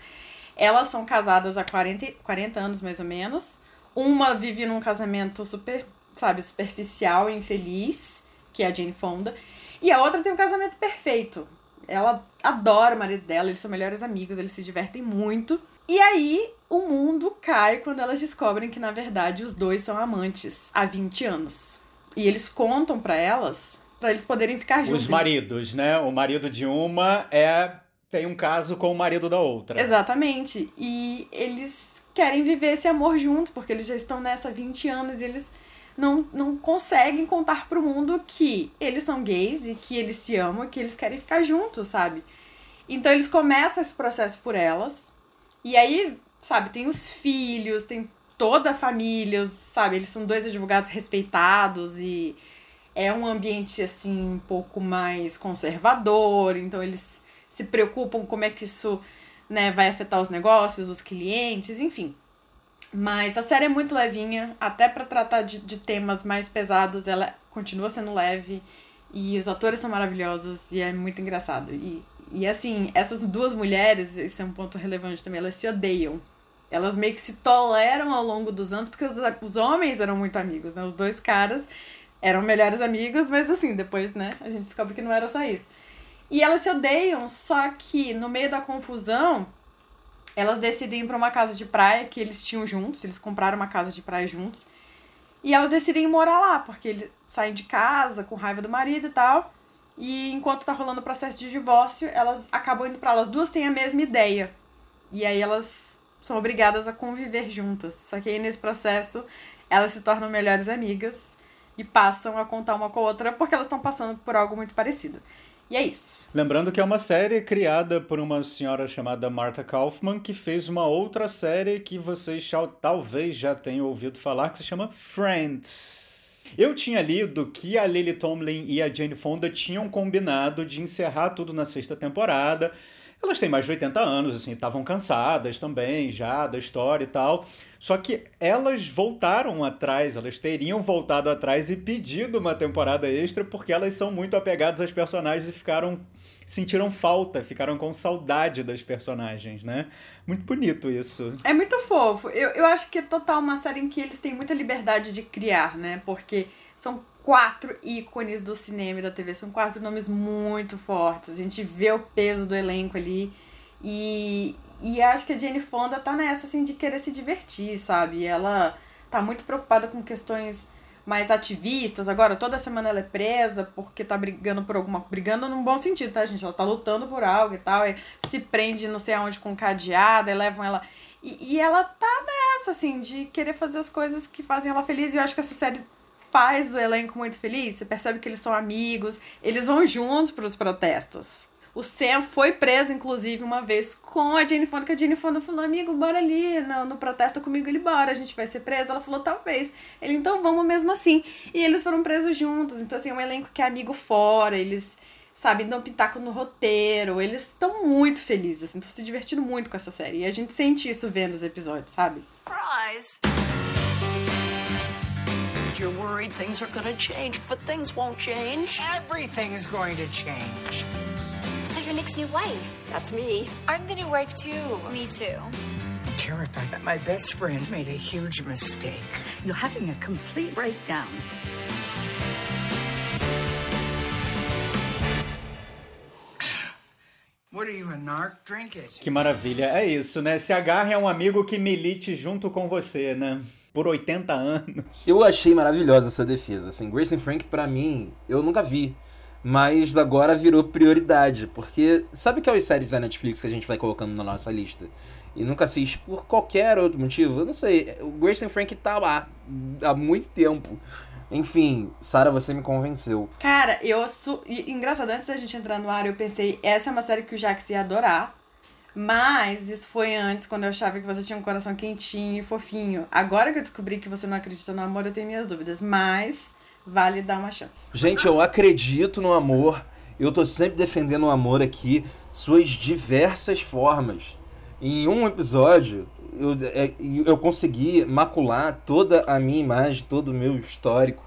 elas são casadas há 40, 40 anos mais ou menos. Uma vive num casamento super, sabe, superficial e infeliz, que é a Jane Fonda, e a outra tem um casamento perfeito. Ela adora o marido dela, eles são melhores amigos, eles se divertem muito. E aí o mundo cai quando elas descobrem que na verdade os dois são amantes há 20 anos. E eles contam para elas para eles poderem ficar juntos. Os maridos, né? O marido de uma é tem um caso com o marido da outra. Exatamente. E eles querem viver esse amor juntos, porque eles já estão nessa há 20 anos e eles não, não conseguem contar pro mundo que eles são gays e que eles se amam e que eles querem ficar juntos, sabe? Então eles começam esse processo por elas. E aí, sabe, tem os filhos, tem toda a família, sabe? Eles são dois advogados respeitados e é um ambiente assim um pouco mais conservador, então eles se preocupam como é que isso, né, vai afetar os negócios, os clientes, enfim. Mas a série é muito levinha, até para tratar de, de temas mais pesados, ela continua sendo leve e os atores são maravilhosos e é muito engraçado. E e assim, essas duas mulheres, esse é um ponto relevante também, elas se odeiam. Elas meio que se toleram ao longo dos anos, porque os, os homens eram muito amigos, né? Os dois caras eram melhores amigos, mas assim, depois, né, a gente descobre que não era só isso. E elas se odeiam, só que no meio da confusão, elas decidem ir pra uma casa de praia que eles tinham juntos, eles compraram uma casa de praia juntos. E elas decidem morar lá, porque eles saem de casa com raiva do marido e tal. E enquanto tá rolando o processo de divórcio, elas acabam indo para elas duas têm a mesma ideia. E aí elas são obrigadas a conviver juntas. Só que aí nesse processo elas se tornam melhores amigas e passam a contar uma com a outra porque elas estão passando por algo muito parecido. E é isso. Lembrando que é uma série criada por uma senhora chamada Martha Kaufman, que fez uma outra série que vocês já- talvez já tenham ouvido falar, que se chama Friends. Eu tinha lido que a Lily Tomlin e a Jane Fonda tinham combinado de encerrar tudo na sexta temporada. Elas têm mais de 80 anos, assim, estavam cansadas também já da história e tal. Só que elas voltaram atrás, elas teriam voltado atrás e pedido uma temporada extra porque elas são muito apegadas às personagens e ficaram sentiram falta, ficaram com saudade das personagens, né? Muito bonito isso. É muito fofo. Eu, eu acho que é total uma série em que eles têm muita liberdade de criar, né? Porque são quatro ícones do cinema e da TV, são quatro nomes muito fortes. A gente vê o peso do elenco ali. E, e acho que a Jane Fonda tá nessa, assim, de querer se divertir, sabe? Ela tá muito preocupada com questões mais ativistas. Agora, toda semana ela é presa porque tá brigando por alguma. Brigando num bom sentido, tá, gente? Ela tá lutando por algo e tal. E se prende não sei aonde com cadeada e levam ela. E, e ela tá nessa, assim, de querer fazer as coisas que fazem ela feliz. E eu acho que essa série faz o elenco muito feliz. Você percebe que eles são amigos, eles vão juntos pros protestos. O Sam foi preso, inclusive, uma vez com a Jane Fonda, que a Jane Fonda falou, amigo, bora ali no, no protesto comigo, ele, bora, a gente vai ser preso. Ela falou, talvez. Ele, então vamos mesmo assim. E eles foram presos juntos. Então, assim, é um elenco que é amigo fora, eles, sabe, dão pitaco no roteiro. Eles estão muito felizes, assim, estão se divertindo muito com essa série. E a gente sente isso vendo os episódios, sabe? Surprise! You're worried things are gonna change, but things won't change. Everything's going to change. So your Nick's new wife? That's me. I'm the new wife too. Me too. I'm terrified that my best friend made a huge mistake. You're having a complete breakdown. What are you, a narc? Drink it. Que maravilha. É isso, né? Se agarre a um amigo que milite junto com você, né? Por 80 anos. Eu achei maravilhosa essa defesa. Assim, Grace and Frank, pra mim, eu nunca vi. Mas agora virou prioridade. Porque sabe aquelas séries da Netflix que a gente vai colocando na nossa lista? E nunca assiste por qualquer outro motivo? Eu não sei. O Grace and Frank tá lá há muito tempo. Enfim, Sara, você me convenceu. Cara, eu sou. E, engraçado, antes da gente entrar no ar, eu pensei, essa é uma série que o Jax ia adorar. Mas isso foi antes, quando eu achava que você tinha um coração quentinho e fofinho. Agora que eu descobri que você não acredita no amor, eu tenho minhas dúvidas. Mas vale dar uma chance. Gente, eu acredito no amor. Eu tô sempre defendendo o amor aqui, suas diversas formas. Em um episódio, eu, é, eu consegui macular toda a minha imagem, todo o meu histórico.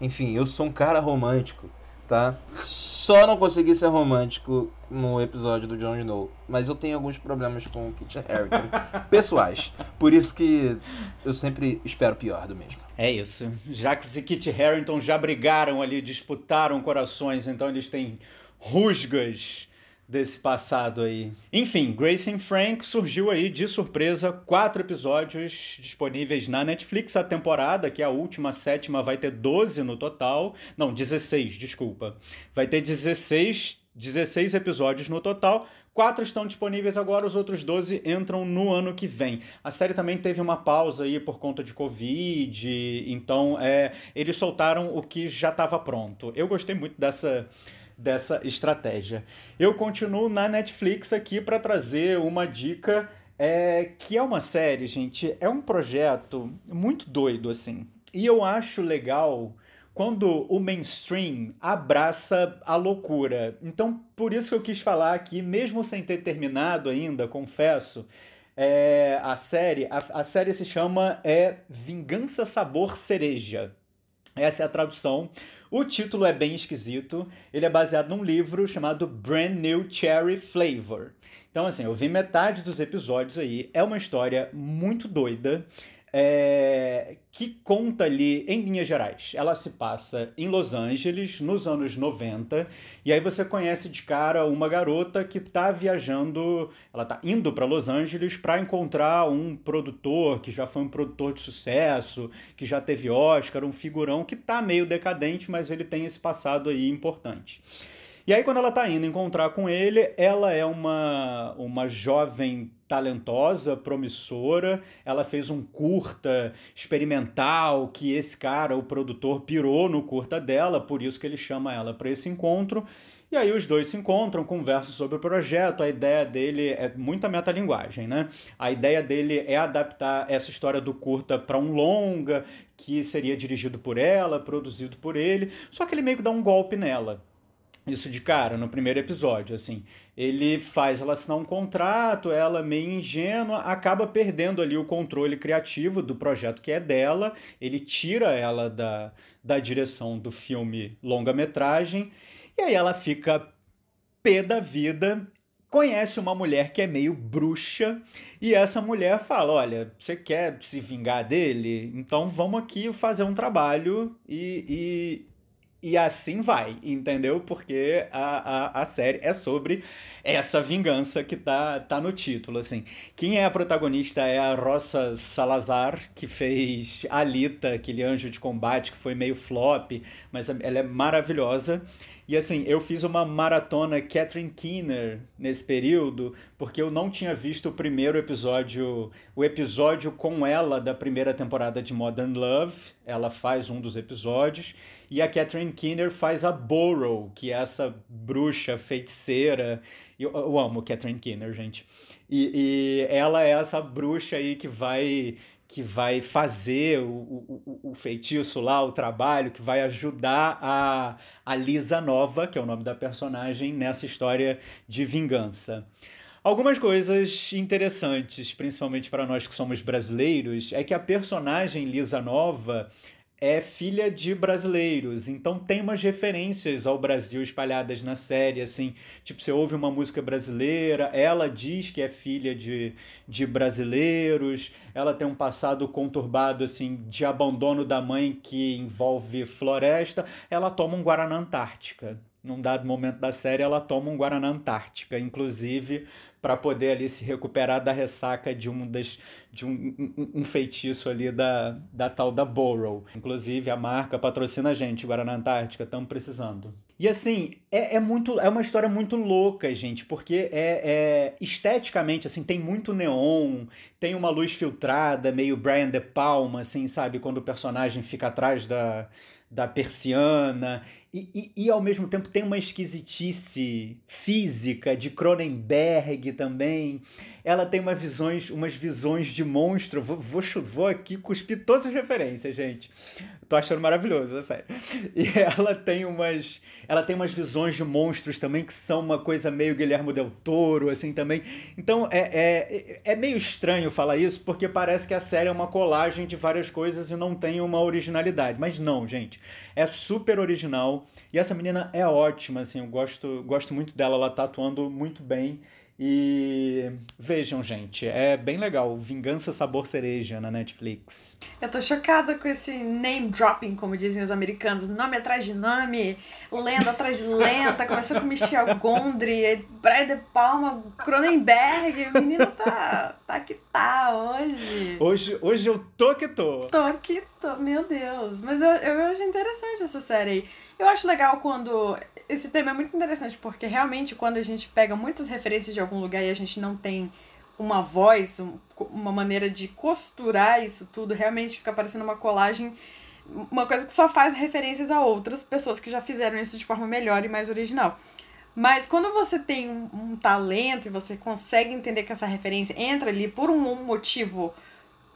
Enfim, eu sou um cara romântico, tá? Só não consegui ser romântico no episódio do Jon Snow. Mas eu tenho alguns problemas com o Kit Harington pessoais. Por isso que eu sempre espero pior do mesmo. É isso. Jax e Kit Harington já brigaram ali, disputaram corações, então eles têm rusgas desse passado aí. Enfim, Grace and Frank surgiu aí de surpresa, quatro episódios disponíveis na Netflix. A temporada, que é a última, a sétima, vai ter 12 no total. Não, 16, desculpa. Vai ter 16, 16 episódios no total. Quatro estão disponíveis agora, os outros 12 entram no ano que vem. A série também teve uma pausa aí por conta de Covid, então é, eles soltaram o que já estava pronto. Eu gostei muito dessa dessa estratégia. Eu continuo na Netflix aqui para trazer uma dica é, que é uma série, gente, é um projeto muito doido assim. E eu acho legal quando o mainstream abraça a loucura. Então, por isso que eu quis falar aqui, mesmo sem ter terminado ainda, confesso, é, a série, a, a série se chama é Vingança Sabor Cereja. Essa é a tradução. O título é bem esquisito. Ele é baseado num livro chamado Brand New Cherry Flavor. Então, assim, eu vi metade dos episódios aí. É uma história muito doida. É, que conta ali em linhas gerais. Ela se passa em Los Angeles nos anos 90 e aí você conhece de cara uma garota que está viajando, ela está indo para Los Angeles para encontrar um produtor que já foi um produtor de sucesso, que já teve Oscar, um figurão que está meio decadente, mas ele tem esse passado aí importante. E aí, quando ela tá indo encontrar com ele, ela é uma, uma jovem talentosa, promissora. Ela fez um curta experimental que esse cara, o produtor, pirou no curta dela, por isso que ele chama ela para esse encontro. E aí os dois se encontram, conversam sobre o projeto. A ideia dele é muita metalinguagem, né? A ideia dele é adaptar essa história do curta para um longa, que seria dirigido por ela, produzido por ele. Só que ele meio que dá um golpe nela isso de cara no primeiro episódio, assim. Ele faz ela assinar um contrato, ela meio ingênua, acaba perdendo ali o controle criativo do projeto que é dela, ele tira ela da, da direção do filme longa-metragem, e aí ela fica pé da vida, conhece uma mulher que é meio bruxa, e essa mulher fala: Olha, você quer se vingar dele? Então vamos aqui fazer um trabalho e, e assim vai, entendeu? Porque a, a, a série é sobre essa vingança que tá, tá no título, assim. Quem é a protagonista é a Rosa Salazar, que fez Alita, aquele anjo de combate que foi meio flop, mas ela é maravilhosa. E assim, eu fiz uma maratona Catherine Keener nesse período, porque eu não tinha visto o primeiro episódio, o episódio com ela da primeira temporada de Modern Love. Ela faz um dos episódios. E a Catherine Keener faz a Burrow, que é essa bruxa feiticeira. Eu, eu amo Catherine Keener, gente. E, e ela é essa bruxa aí que vai que vai fazer o, o, o, feitiço lá, o trabalho, que vai ajudar a, a Lisa Nova, que é o nome da personagem, nessa história de vingança. Algumas coisas interessantes, principalmente para nós que somos brasileiros, é que a personagem Lisa Nova é filha de brasileiros, então tem umas referências ao Brasil espalhadas na série, assim, tipo, você ouve uma música brasileira, ela diz que é filha de, de brasileiros, ela tem um passado conturbado, assim, de abandono da mãe que envolve floresta, ela toma um Guaraná Antártica. Num dado momento da série, ela toma um Guaraná Antártica, inclusive para poder ali se recuperar da ressaca de um, das, de um, um, um, feitiço ali da, da tal da Burrow. Inclusive, a marca patrocina a gente, Guaraná Antártica, estamos precisando. E assim, é, é, muito, é uma história muito louca, gente, porque é, é, esteticamente, assim, tem muito neon, tem uma luz filtrada, meio Brian De Palma, assim, sabe? Quando o personagem fica atrás da, da persiana, e, e, e, ao mesmo tempo tem uma esquisitice física de Cronenberg também. Ela tem uma visões, umas visões de monstro. Vou, vou, vou aqui cuspir todas as referências, gente. Tô achando maravilhoso, é sério. E ela tem umas. Ela tem umas visões de monstros também que são uma coisa meio Guilherme Del Toro, assim também. Então é, é, é meio estranho falar isso, porque parece que a série é uma colagem de várias coisas e não tem uma originalidade. Mas não, gente. É super original e essa menina é ótima, assim, eu gosto, gosto muito dela, ela tá atuando muito bem. E vejam, gente, é bem legal. Vingança Sabor Cereja na Netflix. Eu tô chocada com esse name dropping, como dizem os americanos. Nome atrás de nome, lenda atrás de lenda. Começou com Michel Gondry, Brian De Palma, Cronenberg. O menino tá, tá que tá hoje. Hoje, hoje eu tô que tô. Tô que tô, meu Deus. Mas eu, eu acho interessante essa série aí. Eu acho legal quando esse tema é muito interessante, porque realmente quando a gente pega muitas referências de algum lugar e a gente não tem uma voz, uma maneira de costurar isso tudo, realmente fica parecendo uma colagem, uma coisa que só faz referências a outras pessoas que já fizeram isso de forma melhor e mais original. Mas quando você tem um, um talento e você consegue entender que essa referência entra ali por um, motivo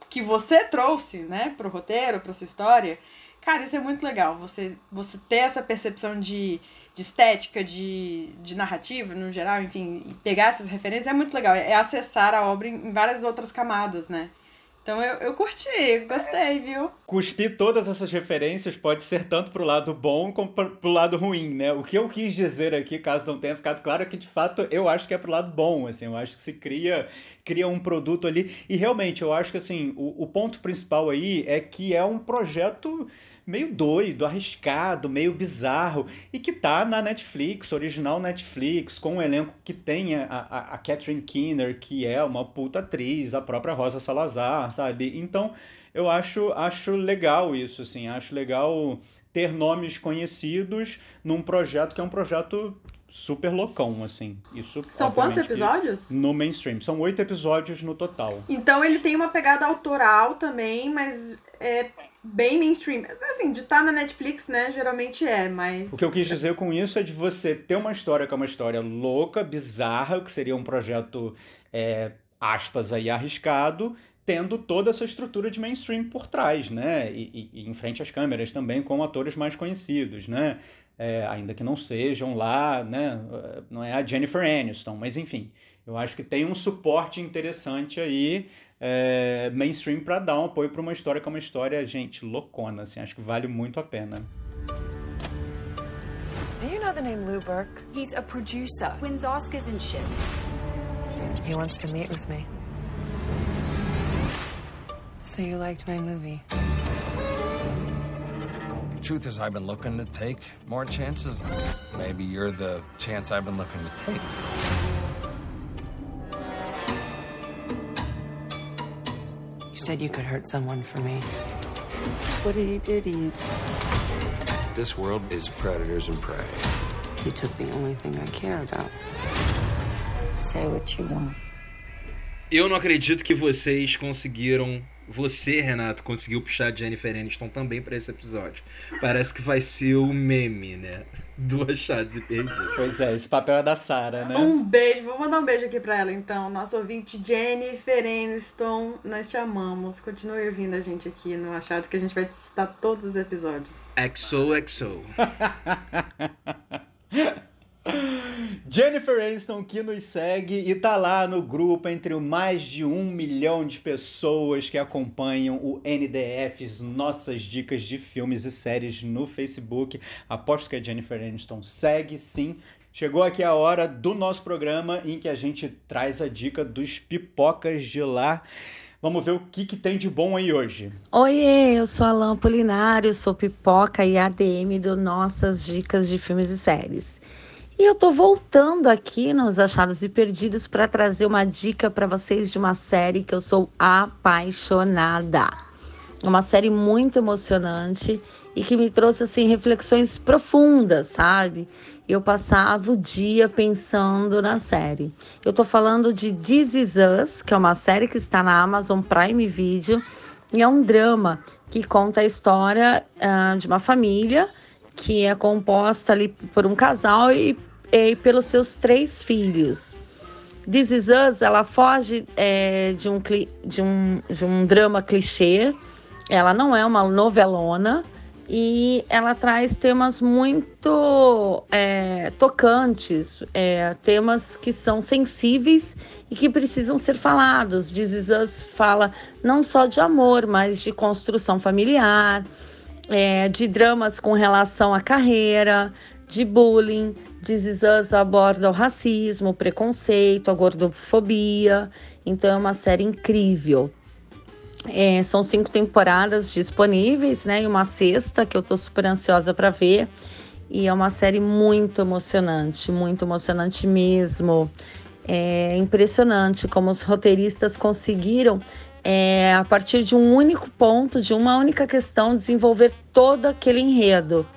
que você trouxe, né, pro roteiro, pra sua história, cara, isso é muito legal. Você, você ter essa percepção de de estética, de, de narrativa no geral, enfim, pegar essas referências é muito legal. É acessar a obra em, várias outras camadas, né? Então eu, eu curti, gostei, viu? Cuspir todas essas referências pode ser tanto pro lado bom como pro lado ruim, né? O que eu quis dizer aqui, caso não tenha ficado claro, é que de fato eu acho que é pro lado bom, assim, eu acho que se cria, cria um produto ali. E realmente, eu acho que assim, o, o ponto principal aí é que é um projeto meio doido, arriscado, meio bizarro, e que tá na Netflix, original Netflix, com um elenco que tem a, a, a Catherine Keener, que é uma puta atriz, a própria Rosa Salazar, sabe? Então, eu acho, acho legal isso, assim, acho legal ter nomes conhecidos num projeto que é um projeto super loucão, assim. Isso, São quantos episódios? No mainstream. São oito episódios no total. Então ele tem uma pegada autoral também, mas é bem mainstream. Assim, de estar tá na Netflix, né, geralmente é, mas... O que eu quis dizer com isso é de você ter uma história que é uma história louca, bizarra, que seria um projeto, é, aspas aí, arriscado, tendo toda essa estrutura de mainstream por trás, né? E, e, e em frente às câmeras também, com atores mais conhecidos, né? é, ainda que não sejam lá, né? Não é a Jennifer Aniston, mas enfim, eu acho que tem um suporte interessante aí, é, mainstream, para dar um apoio para uma história que é uma história, gente, loucona, assim, acho que vale muito a pena. Do you know the name Lou Burke? He's a producer, wins Oscars and shit. He wants to meet with me. So you liked my movie? truth is, I've been looking to take more chances. Maybe you're the chance I've been looking to take. Said you could hurt someone for me. What did he do to you? This world is predators and prey. You took the only thing I care about. Say what you want. Eu não acredito que vocês conseguiram Você, Renato, conseguiu puxar a Jennifer Aniston também para esse episódio. Parece que vai ser o meme, né? Do Achados e Perdidos. Pois é, esse papel é da Sara, né? Um beijo, vou mandar um beijo aqui para ela então. Nosso ouvinte Jennifer Aniston, nós te amamos. Continue ouvindo a gente aqui no Achados, que a gente vai te citar todos os episódios. XOXO. Jennifer Aniston que nos segue e tá lá no grupo entre mais de um milhão de pessoas que acompanham o NDFs, nossas dicas de filmes e séries no Facebook. Aposto que a Jennifer Aniston segue sim. Chegou aqui a hora do nosso programa em que a gente traz a dica dos pipocas de lá. Vamos ver o que, que tem de bom aí hoje. Oi, eu sou Alain Polinário, sou pipoca e ADM do Nossas Dicas de Filmes e Séries. E eu tô voltando aqui nos Achados e Perdidos para trazer uma dica para vocês de uma série que eu sou apaixonada. Uma série muito emocionante e que me trouxe assim reflexões profundas, sabe? Eu passava o dia pensando na série. Eu tô falando de This Is Us, que é uma série que está na Amazon Prime Video e é um drama que conta a história uh, de uma família que é composta ali por um casal e, e pelos seus três filhos. This Is Us, ela foge é, de, um, de, um, de um drama clichê, ela não é uma novelona e ela traz temas muito é, tocantes, é, temas que são sensíveis e que precisam ser falados. This Is Us fala não só de amor, mas de construção familiar, é, de dramas com relação à carreira, de bullying. This aborda o racismo, o preconceito, a gordofobia. Então é uma série incrível. É, são cinco temporadas disponíveis, né? E uma sexta que eu tô super ansiosa para ver. E é uma série muito emocionante, muito emocionante mesmo. É impressionante como os roteiristas conseguiram é, a partir de um único ponto, de uma única questão, desenvolver todo aquele enredo.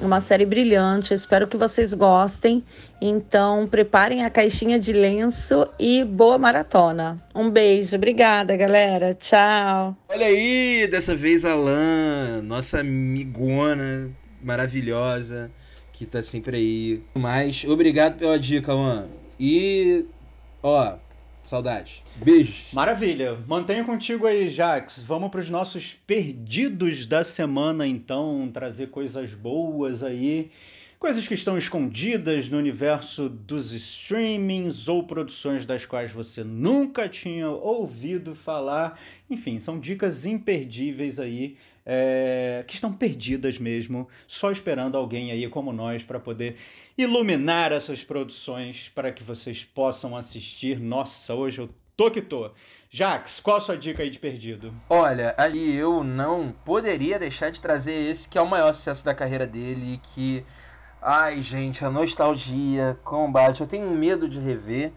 Uma série brilhante, espero que vocês gostem. Então, preparem a caixinha de lenço e boa maratona. Um beijo, obrigada, galera. Tchau. Olha aí, dessa vez a Lan, nossa amigona maravilhosa, que tá sempre aí. Mas, obrigado pela dica, Lan. E, ó, Saudade. Beijos. Maravilha. Mantenha contigo aí, Jax. Vamos para os nossos perdidos da semana, então, trazer coisas boas aí. Coisas que estão escondidas no universo dos streamings ou produções das quais você nunca tinha ouvido falar. Enfim, são dicas imperdíveis aí é, que estão perdidas mesmo, só esperando alguém aí como nós para poder iluminar essas produções para que vocês possam assistir. Nossa, hoje eu tô que tô. Jax, qual a sua dica aí de perdido? Olha, ali eu não poderia deixar de trazer esse que é o maior sucesso da carreira dele, que ai, gente, a nostalgia, combate, eu tenho medo de rever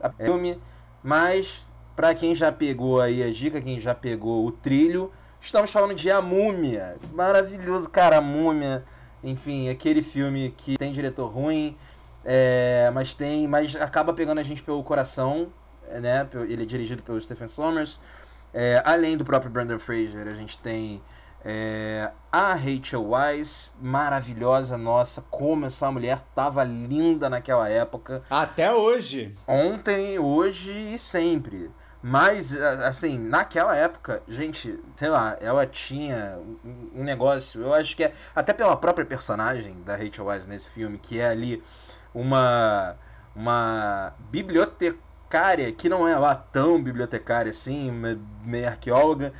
a filme, mas para quem já pegou aí a dica, quem já pegou o trilho, Estamos falando de A Múmia. Maravilhoso, cara, A Múmia. Enfim, aquele filme que tem diretor ruim, é, mas tem, mas acaba pegando a gente pelo coração, né? Ele é dirigido pelo Stephen Sommers. É, além do próprio Brandon Fraser, a gente tem é, a Rachel Weisz, maravilhosa, nossa, como essa mulher tava linda naquela época. Até hoje. Ontem, hoje e sempre. Mas, assim, naquela época, gente, sei lá, ela tinha um negócio, eu acho que é, até pela própria personagem da Rachel Weisz nesse filme, que é ali uma, uma bibliotecária, que não é lá tão bibliotecária assim, meio arqueóloga,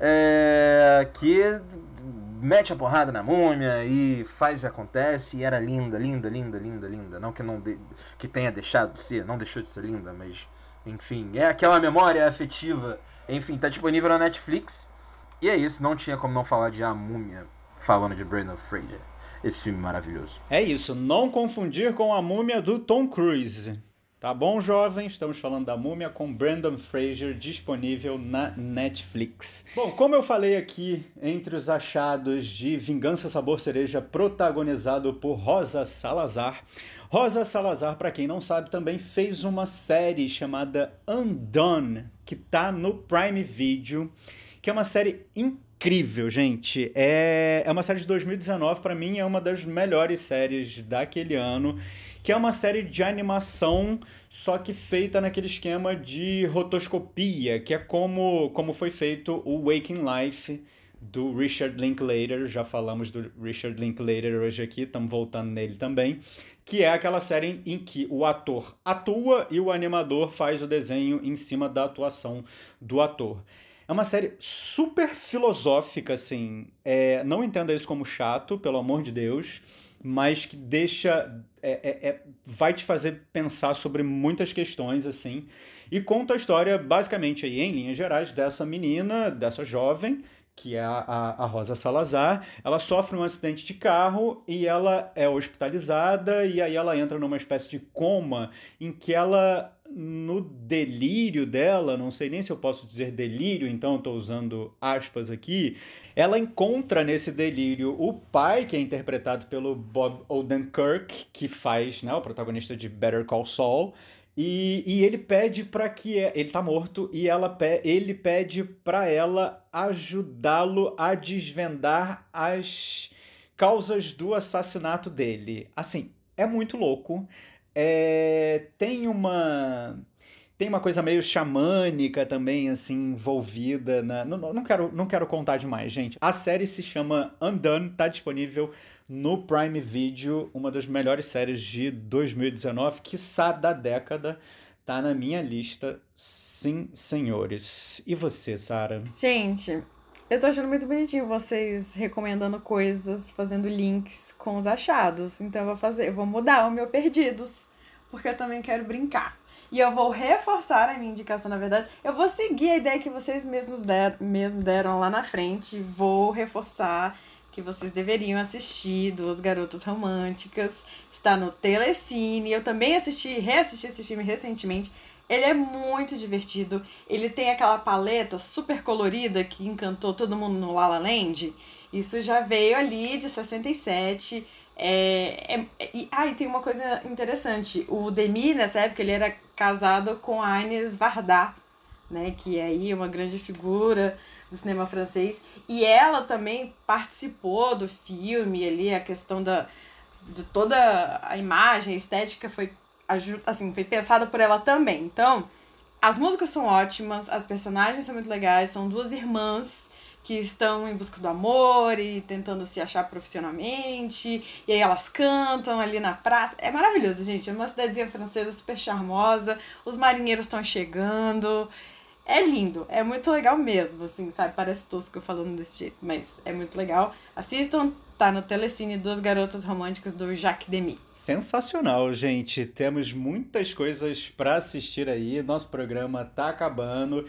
é, que mete a porrada na múmia e faz e acontece, e era linda, linda, linda, linda, linda. Não que, não de, que tenha deixado de ser, não deixou de ser linda, mas enfim, é aquela memória afetiva. Enfim, tá disponível na Netflix. E é isso, não tinha como não falar de A Múmia, falando de Brandon Fraser. Esse filme maravilhoso. É isso, não confundir com A Múmia do Tom Cruise. Tá bom, jovem? Estamos falando da Múmia com Brandon Fraser, disponível na Netflix. Bom, como eu falei aqui, entre os achados de Vingança Sabor Cereja, protagonizado por Rosa Salazar, Rosa Salazar, para quem não sabe, também fez uma série chamada Undone, que tá no Prime Video, que é uma série incrível, gente. É, é uma série de 2019, para mim é uma das melhores séries daquele ano, que é uma série de animação, só que feita naquele esquema de rotoscopia, que é como, como foi feito o Waking Life do Richard Linklater, já falamos do Richard Linklater hoje aqui, estamos voltando nele também que é aquela série em que o ator atua e o animador faz o desenho em cima da atuação do ator. É uma série super filosófica, assim. É, não entenda isso como chato, pelo amor de Deus, mas que deixa. É, é, é, vai te fazer pensar sobre muitas questões, assim. E conta a história, basicamente, aí, em linhas gerais, dessa menina, dessa jovem, que é a, a, a, Rosa Salazar, ela sofre um acidente de carro e ela é hospitalizada e aí ela entra numa espécie de coma em que ela no delírio dela, não sei nem se eu posso dizer delírio, então estou usando aspas aqui, ela encontra nesse delírio o pai, que é interpretado pelo Bob Odenkirk, que faz né, o protagonista de Better Call Saul, e, e ele pede para que ele tá morto e ela ele pede para ela ajudá-lo a desvendar as causas do assassinato dele. Assim, é muito louco. É, tem uma tem uma coisa meio xamânica também, assim, envolvida na. Não, não, quero, não quero contar demais, gente. A série se chama Undone, tá disponível no Prime Video, uma das melhores séries de 2019, quiçá da década. Tá na minha lista, sim, senhores. E você, Sara? Gente, eu tô achando muito bonitinho vocês recomendando coisas, fazendo links com os achados. Então eu vou fazer, eu vou mudar o meu perdidos, porque eu também quero brincar. E eu vou reforçar a minha indicação, na verdade. Eu vou seguir a ideia que vocês mesmos der, mesmo deram lá na frente. Vou reforçar que vocês deveriam assistir Duas Garotas Românticas. Está no Telecine. Eu também assisti, reassisti esse filme recentemente. Ele é muito divertido. Ele tem aquela paleta super colorida que encantou todo mundo no La La Land. Isso já veio ali de 67. É, é, e, ah, e tem uma coisa interessante. O Demi, nessa época, ele era casado com a Agnes Varda, né? Que é aí uma grande figura do cinema francês. E ela também participou do filme ali, a questão da, de toda a imagem, a estética foi, assim, foi pensada por ela também. Então, as músicas são ótimas, as personagens são muito legais, são duas irmãs que estão em busca do amor e tentando se achar profissionalmente. E aí elas cantam ali na praça. É maravilhoso, gente. É uma cidadezinha francesa super charmosa. Os marinheiros estão chegando. É lindo, é muito legal mesmo, assim, sabe? Parece tosco falando desse jeito, mas é muito legal. Assistam, tá no Telecine Duas Garotas Românticas do Jacques Demy. Sensacional, gente. Temos muitas coisas para assistir aí. Nosso programa tá acabando.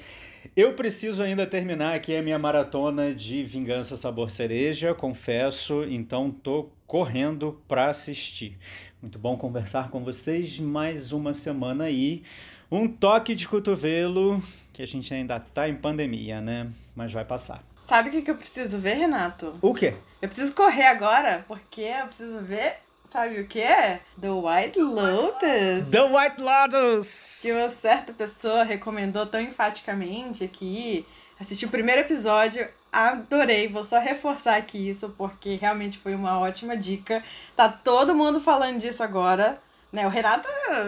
Eu preciso ainda terminar aqui a minha maratona de Vingança Sabor Cereja, confesso, então tô correndo para assistir. Muito bom conversar com vocês mais uma semana aí. Um toque de cotovelo, que a gente ainda tá em pandemia, né? Mas vai passar. Sabe o que, que eu preciso ver, Renato? O quê? Eu preciso correr agora, porque eu preciso ver Sabe o que é? The White Lotus. The White Lotus! Que uma certa pessoa recomendou tão enfaticamente aqui. Assisti o primeiro episódio, adorei. Vou só reforçar aqui isso, porque realmente foi uma ótima dica. Tá todo mundo falando disso agora. Né? O Renato,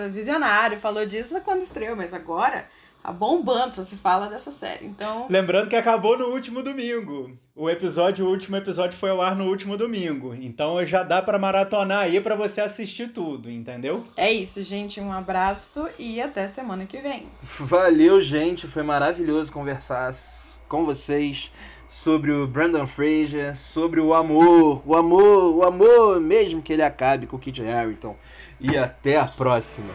visionário, falou disso quando estreou, mas agora bombando, só se fala dessa série. Então. Lembrando que acabou no último domingo. O episódio, o último episódio foi ao ar no último domingo. Então já dá para maratonar aí para você assistir tudo, entendeu? É isso, gente. Um abraço e até semana que vem. Valeu, gente. Foi maravilhoso conversar com vocês sobre o Brandon Fraser, sobre o amor, o amor, o amor, mesmo que ele acabe com o Kit Harington. E até a próxima.